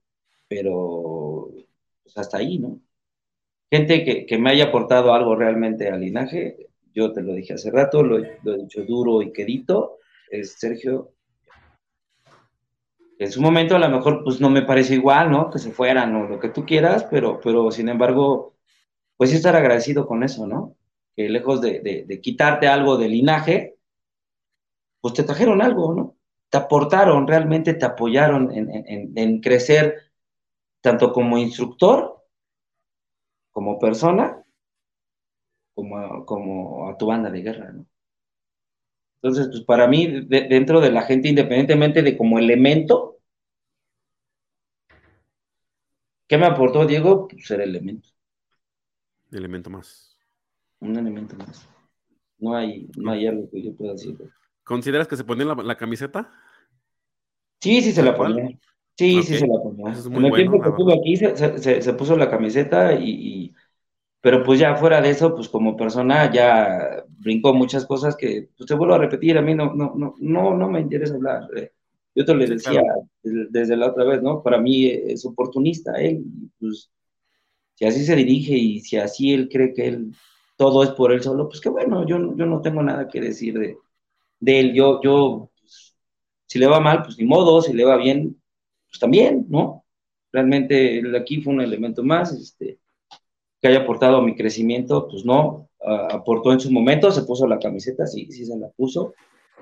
Pero pues hasta ahí, ¿no? Gente que, me haya aportado algo realmente al linaje, yo te lo dije hace rato, lo, lo he dicho duro y quedito, es Sergio en su momento a lo mejor pues no me parece igual, ¿no? Que se fueran o lo que tú quieras, pero, pero sin embargo, pues estar agradecido con eso, ¿no? Que lejos de, quitarte algo de linaje, pues te trajeron algo, ¿no? Te aportaron, realmente te apoyaron en, crecer tanto como instructor, como persona, como, como a tu banda de guerra, ¿no? Entonces, pues para mí, dentro de la gente, independientemente de como elemento, ¿qué me aportó Diego? Pues ser elemento. Elemento más. Un elemento más. No hay, no hay algo que yo pueda decir. ¿Consideras que se ponía la, camiseta? Sí, sí se la ponía. Sí, sí se la ponía. en el tiempo que estuve aquí se, puso la camiseta y pero pues ya fuera de eso, pues como persona ya brincó muchas cosas que, pues te vuelvo a repetir, a mí no, no, no, no, no me interesa hablar. Yo te lo decía desde la otra vez, ¿no? Para mí es oportunista él, pues si así se dirige y si así él cree que él todo es por él solo, pues qué bueno, yo, yo no tengo nada que decir de, de él. Yo, yo, pues, si le va mal, pues ni modo, si le va bien, pues también, ¿no? Realmente él aquí fue un elemento más, este, que haya aportado a mi crecimiento, pues no, aportó en su momento, se puso la camiseta, sí, sí se la puso,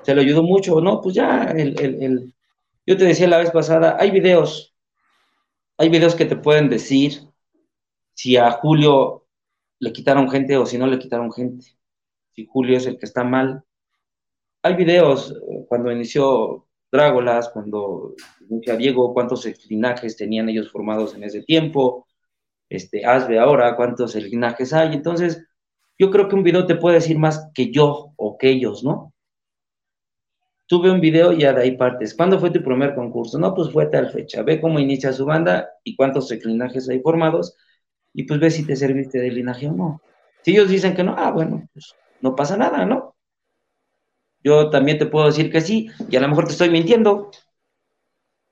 se le ayudó mucho, no, pues ya, el, el, el, yo te decía la vez pasada, hay videos, hay videos que te pueden decir si a Julio le quitaron gente o si no le quitaron gente, si Julio es el que está mal. Hay videos eh, cuando inició Drágolas, cuando inició Diego, cuántos linajes tenían ellos formados en ese tiempo, este, Asbe ahora, cuántos linajes hay. Entonces, yo creo que un video te puede decir más que yo o que ellos, ¿no? Tuve un video y ya de ahí partes. ¿Cuándo fue tu primer concurso? No, pues fue tal fecha. Ve cómo inicia su banda y cuántos linajes hay formados y pues ve si te serviste de linaje o no. Si ellos dicen que no, ah, bueno, pues no pasa nada, ¿no? Yo también te puedo decir que sí y a lo mejor te estoy mintiendo,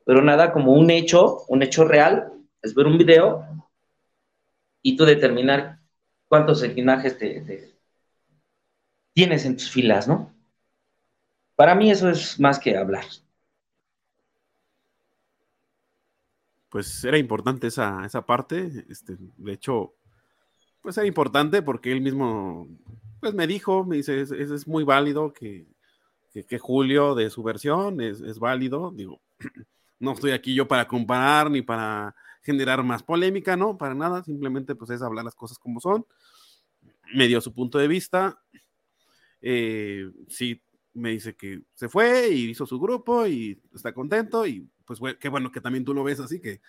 pero nada como un hecho, un hecho real, es ver un video y tú determinar cuántos linajes te, tienes en tus filas, ¿no? Para mí eso es más que hablar. Pues era importante esa, esa parte. Este, de hecho, pues era importante porque él mismo pues me dijo, me dice, es, es muy válido que, que, Julio de su versión es, es válido. Digo, no estoy aquí yo para comparar ni para generar más polémica, ¿no? Para nada, simplemente pues es hablar las cosas como son. Me dio su punto de vista. Eh, sí, me dice que se fue y hizo su grupo y está contento y pues qué bueno que también tú lo ves así, que,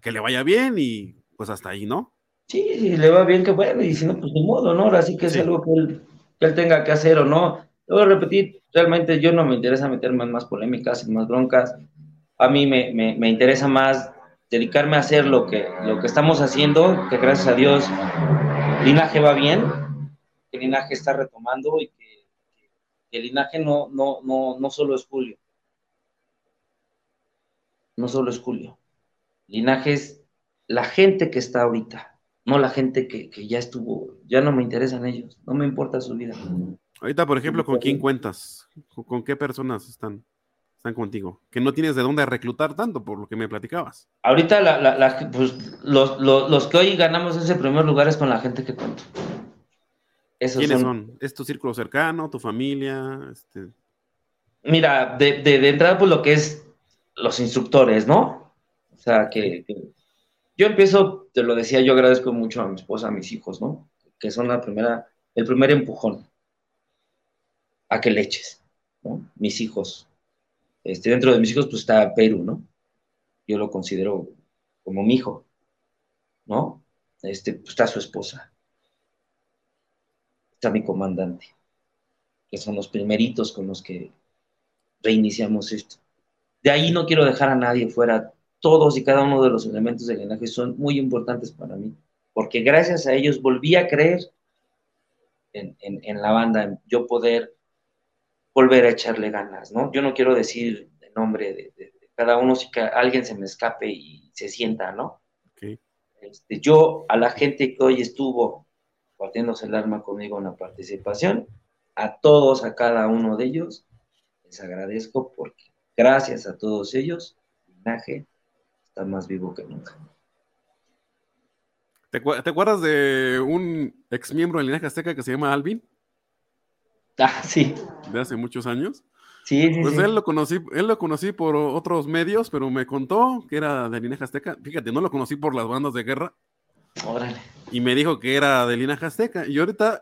que le vaya bien y pues hasta ahí, ¿no? Sí, si le va bien, que bueno, y si no, pues de modo, ¿no? Ahora sí que es algo que él, que él, tenga que hacer o no. Lo voy a repetir, realmente yo no me interesa meterme en más polémicas, en más broncas. A mí me, me, me interesa más dedicarme a hacer lo que, lo que estamos haciendo, que gracias a Dios linaje va bien, que el linaje está retomando y que, el linaje no, no, no, no solo es Julio. No solo es Julio. Linaje es la gente que está ahorita, no la gente que, que ya estuvo. Ya no me interesan ellos, no me importa su vida. Ahorita, por ejemplo, ¿con quién cuentas? ¿Con qué personas están? Están contigo, que no tienes de dónde reclutar tanto, por lo que me platicabas. Ahorita pues, los, que hoy ganamos ese primer lugar es con la gente que cuento. ¿Quiénes son? ¿Es tu círculo cercano, tu familia? Este... Mira, de, de, entrada, pues lo que es los instructores, ¿no? O sea, que, yo empiezo, te lo decía, yo agradezco mucho a mi esposa, a mis hijos, ¿no? Que son la primera, el primer empujón. a que le eches, ¿no? Mis hijos. Este, dentro de mis hijos, pues está Perú, ¿no? Yo lo considero como mi hijo, ¿no? Este, pues está su esposa. Está mi comandante, que son los primeritos con los que reiniciamos esto. De ahí no quiero dejar a nadie fuera. Todos y cada uno de los elementos del linaje son muy importantes para mí, porque gracias a ellos volví a creer en, la banda, en yo poder volver a echarle ganas, ¿no? Yo no quiero decir el nombre de, cada uno, si alguien se me escape y se sienta, ¿no? Este, yo, a la gente que hoy estuvo partiéndose el arma conmigo en la participación, a todos, a cada uno de ellos, les agradezco porque gracias a todos ellos, el linaje está más vivo que nunca. ¿Te, acuerdas de un ex miembro del linaje azteca que se llama Alvin? Ah, sí. De hace muchos años. Sí, sí, pues él lo conocí, él lo conocí por otros medios, pero me contó que era de linaje azteca. Fíjate, no lo conocí por las bandas de guerra. Órale. Y me dijo que era de linaje azteca. Y ahorita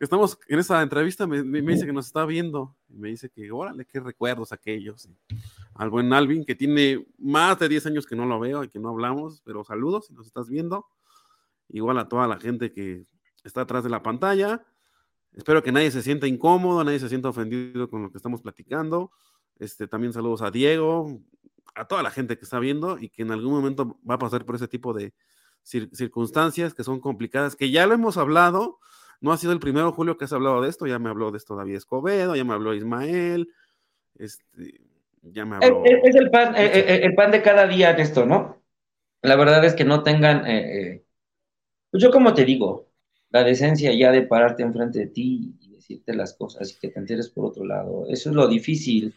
que estamos en esa entrevista, me, dice que nos está viendo. Y me dice que, órale, qué recuerdos aquellos. al buen Alvin, que tiene más de 10 años que no lo veo y que no hablamos, pero saludos si nos estás viendo. Igual a toda la gente que está atrás de la pantalla. Espero que nadie se sienta incómodo, nadie se sienta ofendido con lo que estamos platicando. Este, también saludos a Diego, a toda la gente que está viendo y que en algún momento va a pasar por ese tipo de circunstancias que son complicadas, que ya lo hemos hablado, no ha sido el primero, Julio, que has hablado de esto, ya me habló de esto David Escobedo, ya me habló Ismael, este, ya me habló... Es, el, pan, eh, eh, el, pan de cada día de esto, ¿no? La verdad es que no tengan, eh, pues yo como te digo, la decencia ya de pararte enfrente de ti y decirte las cosas y que te enteres por otro lado, eso es lo difícil.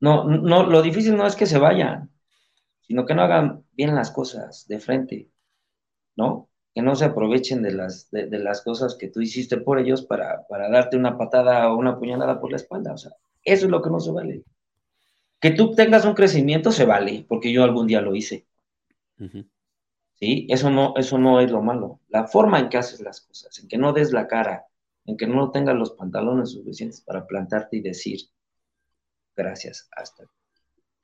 No, no, lo difícil no es que se vayan, sino que no hagan bien las cosas de frente, ¿no? que no se aprovechen de las, de, las cosas que tú hiciste por ellos para, darte una patada o una puñalada por la espalda. O sea, eso es lo que no se vale. Que tú tengas un crecimiento se vale, porque yo algún día lo hice. ¿Sí? Eso no, eso no es lo malo. La forma en que haces las cosas, en que no des la cara, en que no tengas los pantalones suficientes para plantarte y decir, gracias, hasta.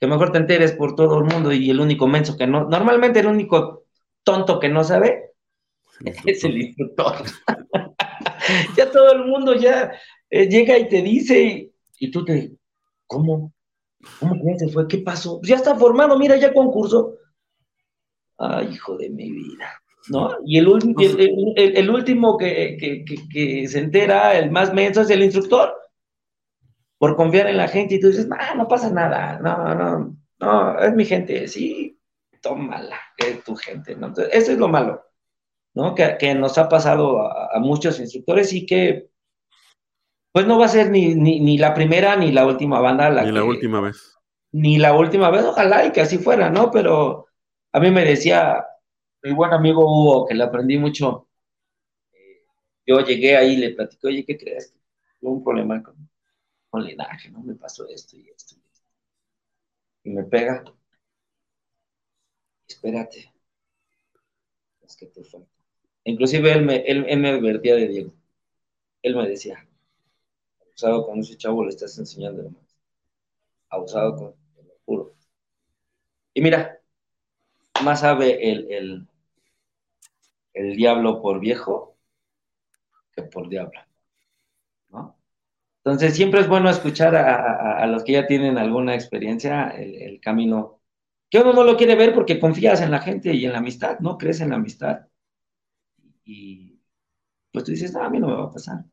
Que mejor te enteres por todo el mundo y el único menso que no, normalmente el único tonto que no sabe es el instructor. ya todo el mundo ya eh, llega y te dice, y tú te, ¿cómo? ¿Cómo que fue? ¿Qué pasó? Ya está formado, mira, ya concurso. Ay, hijo de mi vida. ¿No? Y el, el, último que, se entera, el más menso, es el instructor. Por confiar en la gente y tú dices, no, no pasa nada, no, no, no, es mi gente, sí, tómala, es tu gente, ¿no? Entonces, eso es lo malo. ¿no? Que, nos ha pasado a, muchos instructores y que pues no va a ser ni, la primera ni la última banda. La ni la última vez. Ni la última vez, ojalá y que así fuera, ¿no? Pero a mí me decía mi buen amigo Hugo, que le aprendí mucho, eh, yo llegué ahí y le platico, oye, ¿qué crees? Tuve un problema con, con linaje, ¿no? Me pasó esto y esto y esto. Y me pega. Espérate. Es que te falta. Inclusive él me, él, me advertía de Diego. Él me decía, abusado con ese chavo le estás enseñando más. Abusado con el puro. Y mira, más sabe el, el, el, diablo por viejo que por diablo. ¿no? Entonces siempre es bueno escuchar a, a, los que ya tienen alguna experiencia el, el, camino, que uno no lo quiere ver porque confías en la gente y en la amistad, ¿no? Crees en la amistad y pues tú dices, no, a mí no me va a pasar.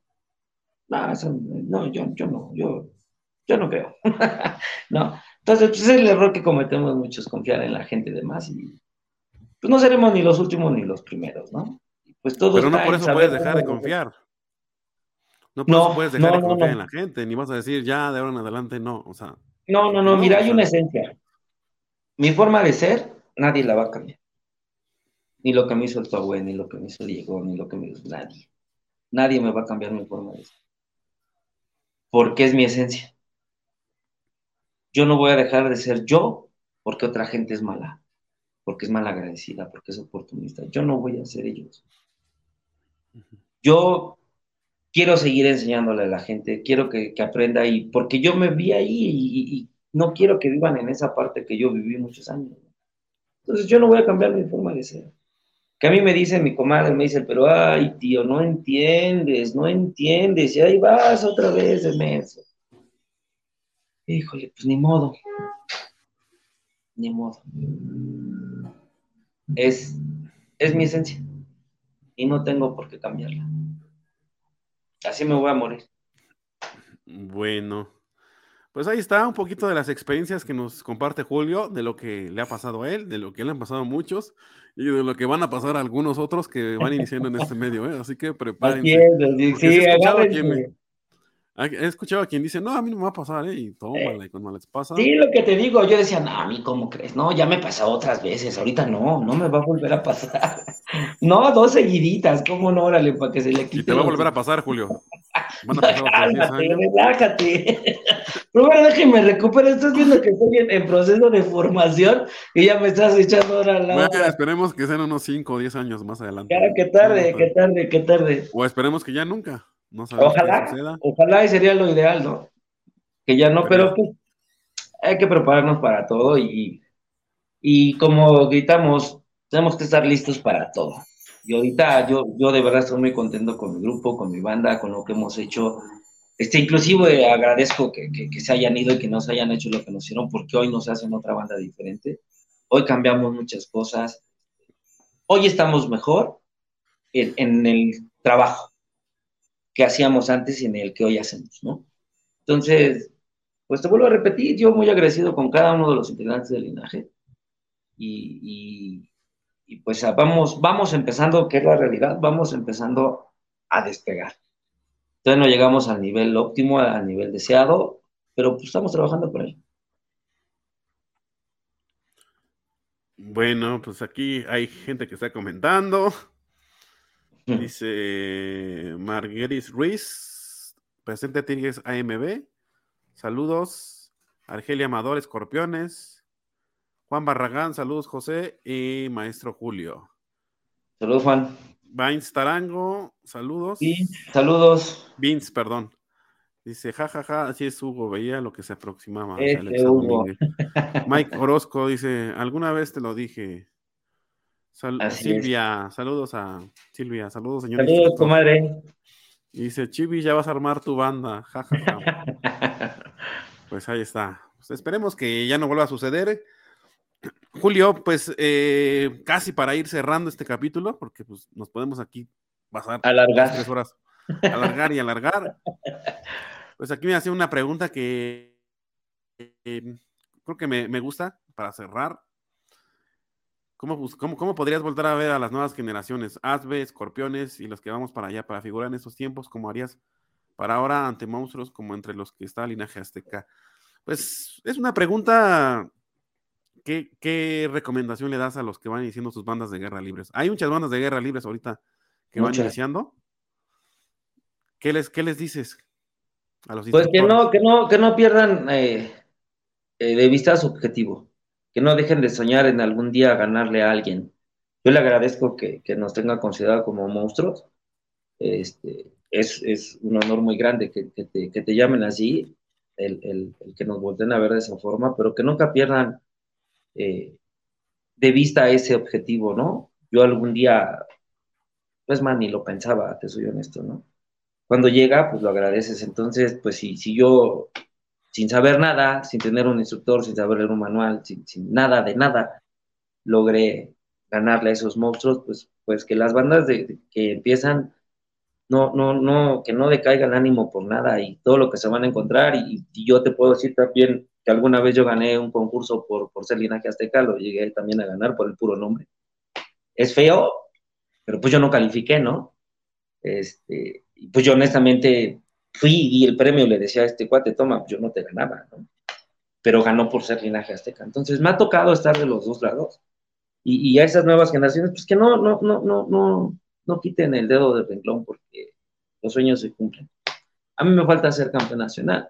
No, eso, no yo, yo no, yo, yo no creo. no. Entonces, pues es el error que cometemos muchos, confiar en la gente y demás, y pues no seremos ni los últimos ni los primeros, ¿no? Pues todos Pero no por eso puedes dejar de confiar. No por eso puedes dejar de confiar en la gente, ni vas a decir ya de ahora en adelante no, o sea. No, no, no, mira, hay una esencia. Mi forma de ser, nadie la va a cambiar. Ni lo que me hizo el Togüe, ni lo que me hizo Diego, ni lo que me hizo nadie. Nadie me va a cambiar mi forma de ser. Porque es mi esencia. Yo no voy a dejar de ser yo porque otra gente es mala, porque es malagradecida, porque es oportunista. Yo no voy a ser ellos. Yo quiero seguir enseñándole a la gente, quiero que, aprenda y porque yo me vi ahí y, no quiero que vivan en esa parte que yo viví muchos años. Entonces yo no voy a cambiar mi forma de ser. Que a mí me dice mi comadre, me dice, pero ay, tío, no entiendes, no entiendes, y ahí vas otra vez de menso. Híjole, pues ni modo. Ni modo. Es, es mi esencia. Y no tengo por qué cambiarla. Así me voy a morir. Bueno, pues ahí está un poquito de las experiencias que nos comparte Julio, de lo que le ha pasado a él, de lo que le han pasado a muchos y de lo que van a pasar a algunos otros que van iniciando en este medio. ¿eh? Así que prepárense. sí, sí, He escuchado a quien dice, no, a mí no me va a pasar, ¿eh? Y tómala, y cuando les pasa. Sí, lo que te digo, yo decía, no, a mí, ¿cómo crees? No, ya me pasado otras veces, ahorita no, no me va a volver a pasar. no, dos seguiditas, ¿cómo no? Órale, para que se le quite. Y te va a volver a pasar, Julio. Van a Cálmate, relájate. Primero déjeme recuperar, estás viendo que estoy en, proceso de formación y ya me estás echando ahora la. Bueno, esperemos que sean unos 5 o 10 años más adelante. Claro, qué tarde, qué tarde, qué tarde. O esperemos que ya nunca ojalá, ojalá y sería lo ideal, ¿no? Que ya no, pero, pues, hay que prepararnos para todo y, y como gritamos, tenemos que estar listos para todo. Y ahorita yo, yo de verdad estoy muy contento con mi grupo, con mi banda, con lo que hemos hecho. Este, inclusive agradezco que, que, se hayan ido y que no se hayan hecho lo que nos hicieron, porque hoy nos hacen otra banda diferente. Hoy cambiamos muchas cosas. Hoy estamos mejor en, en el trabajo que hacíamos antes y en el que hoy hacemos, ¿no? Entonces, pues te vuelvo a repetir, yo muy agradecido con cada uno de los integrantes del linaje y, pues vamos, vamos empezando, que es la realidad, vamos empezando a despegar. Entonces no llegamos al nivel óptimo, al nivel deseado, pero pues estamos trabajando por ello. Bueno, pues aquí hay gente que está comentando. Dice Marguerite Ruiz, presente Tigres AMB. Saludos. Argelia Amador, Escorpiones. Juan Barragán, saludos José. Y Maestro Julio. Saludos, Juan. Vines Tarango, saludos. saludos. Vince, perdón. Dice, jajaja, ja, ja, así es Hugo, veía lo que se aproximaba. Mike Orozco dice, alguna vez te lo dije, Silvia, saludos a Silvia, saludos señor. Saludos, comadre. dice, Chibi, ya vas a armar tu banda. pues ahí está. Pues esperemos que ya no vuelva a suceder. Julio, pues eh, casi para ir cerrando este capítulo, porque pues nos podemos aquí pasar alargar. tres horas, alargar y alargar. Pues aquí me hace una pregunta que eh, creo que me, me gusta para cerrar. ¿Cómo, cómo, podrías volver a ver a las nuevas generaciones? Asbe, escorpiones y los que vamos para allá para figurar en estos tiempos, ¿cómo harías para ahora ante monstruos como entre los que está el linaje azteca? Pues es una pregunta. ¿Qué, ¿Qué, recomendación le das a los que van iniciando sus bandas de guerra libres? Hay muchas bandas de guerra libres ahorita que van iniciando. ¿Qué les, qué les dices a los Pues que no, que no, que no pierdan eh, eh, de vista su objetivo que no dejen de soñar en algún día ganarle a alguien. Yo le agradezco que, nos tenga considerado como monstruos. Este, es, un honor muy grande que, te, llamen así, el, que nos volteen a ver de esa forma, pero que nunca pierdan eh, de vista ese objetivo, ¿no? Yo algún día, pues más ni lo pensaba, te soy honesto, ¿no? Cuando llega, pues lo agradeces. Entonces, pues si, si yo sin saber nada, sin tener un instructor, sin saber leer un manual, sin, nada de nada, logré ganarle a esos monstruos, pues, pues que las bandas de, que empiezan, no, no, no, que no decaiga el ánimo por nada y todo lo que se van a encontrar. Y, yo te puedo decir también que alguna vez yo gané un concurso por, por ser linaje azteca, lo llegué también a ganar por el puro nombre. Es feo, pero pues yo no califiqué, ¿no? Este, pues yo honestamente fui y el premio le decía a este cuate, toma, yo no te ganaba, ¿no? Pero ganó por ser linaje azteca. Entonces me ha tocado estar de los dos lados. Y, a esas nuevas generaciones, pues que no, no, no, no, no, no quiten el dedo del renglón porque los sueños se cumplen. A mí me falta ser campeón nacional,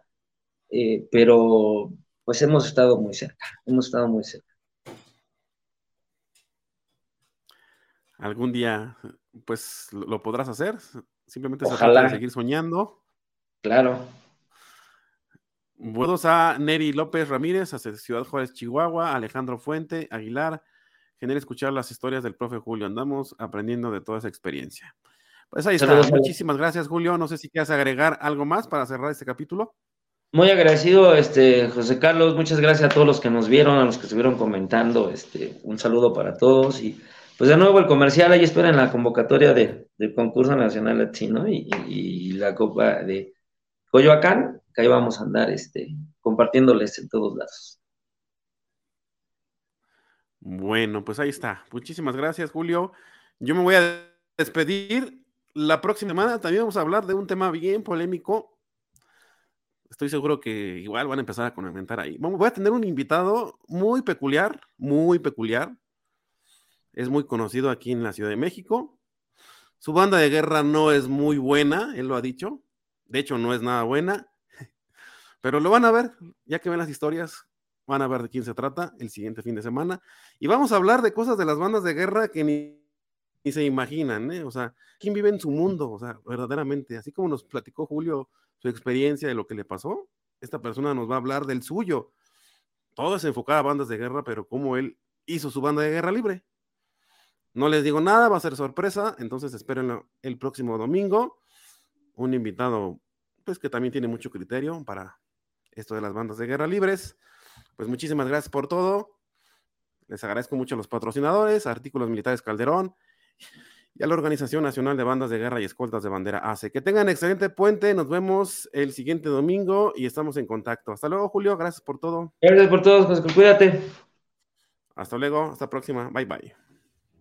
eh, pero pues hemos estado muy cerca, hemos estado muy cerca. Algún día, pues lo podrás hacer, Simplemente se trata de seguir soñando. Claro. Buenos a Neri López Ramírez, a Ciudad Juárez, Chihuahua, Alejandro Fuente, Aguilar. Genera escuchar las historias del profe Julio. Andamos aprendiendo de toda esa experiencia. Pues ahí está. Muchísimas gracias, Julio. No sé si quieres agregar algo más para cerrar este capítulo. Muy agradecido, este, José Carlos. Muchas gracias a todos los que nos vieron, a los que estuvieron comentando. Este, un saludo para todos. Y pues de nuevo el comercial, ahí esperen la convocatoria de, del concurso nacional latino y, y, la copa de Coyoacán, que ahí vamos a andar este, compartiéndoles en todos lados. Bueno, pues ahí está. Muchísimas gracias, Julio. Yo me voy a despedir. La próxima semana también vamos a hablar de un tema bien polémico estoy seguro que igual van a empezar a comentar ahí. Voy a tener un invitado muy peculiar, muy peculiar. Es muy conocido aquí en la Ciudad de México. Su banda de guerra no es muy buena, él lo ha dicho. De hecho, no es nada buena. Pero lo van a ver, ya que ven las historias, van a ver de quién se trata el siguiente fin de semana. Y vamos a hablar de cosas de las bandas de guerra que ni, se imaginan, ¿eh? O sea, ¿quién vive en su mundo? O sea, verdaderamente, así como nos platicó Julio su experiencia de lo que le pasó. Esta persona nos va a hablar del suyo. Todo es enfocado a bandas de guerra, pero cómo él hizo su banda de guerra libre. No les digo nada, va a ser sorpresa, entonces espérenlo el próximo domingo. Un invitado, pues que también tiene mucho criterio para esto de las bandas de guerra libres. Pues muchísimas gracias por todo. Les agradezco mucho a los patrocinadores, Artículos Militares Calderón, y a la Organización Nacional de Bandas de Guerra y Escoltas de Bandera ACE. Que tengan excelente puente, nos vemos el siguiente domingo y estamos en contacto. Hasta luego, Julio, gracias por todo. Gracias por todo, José, cuídate. Hasta luego, hasta la próxima, bye bye.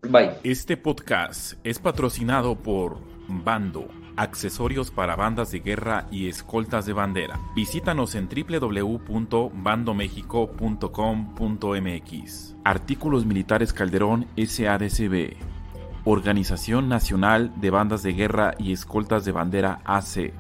Bye. Este podcast es patrocinado por Bando, accesorios para bandas de guerra y escoltas de bandera. Visítanos en www.bandomexico.com.mx. Artículos Militares Calderón SADCB Organización Nacional de Bandas de Guerra y Escoltas de Bandera AC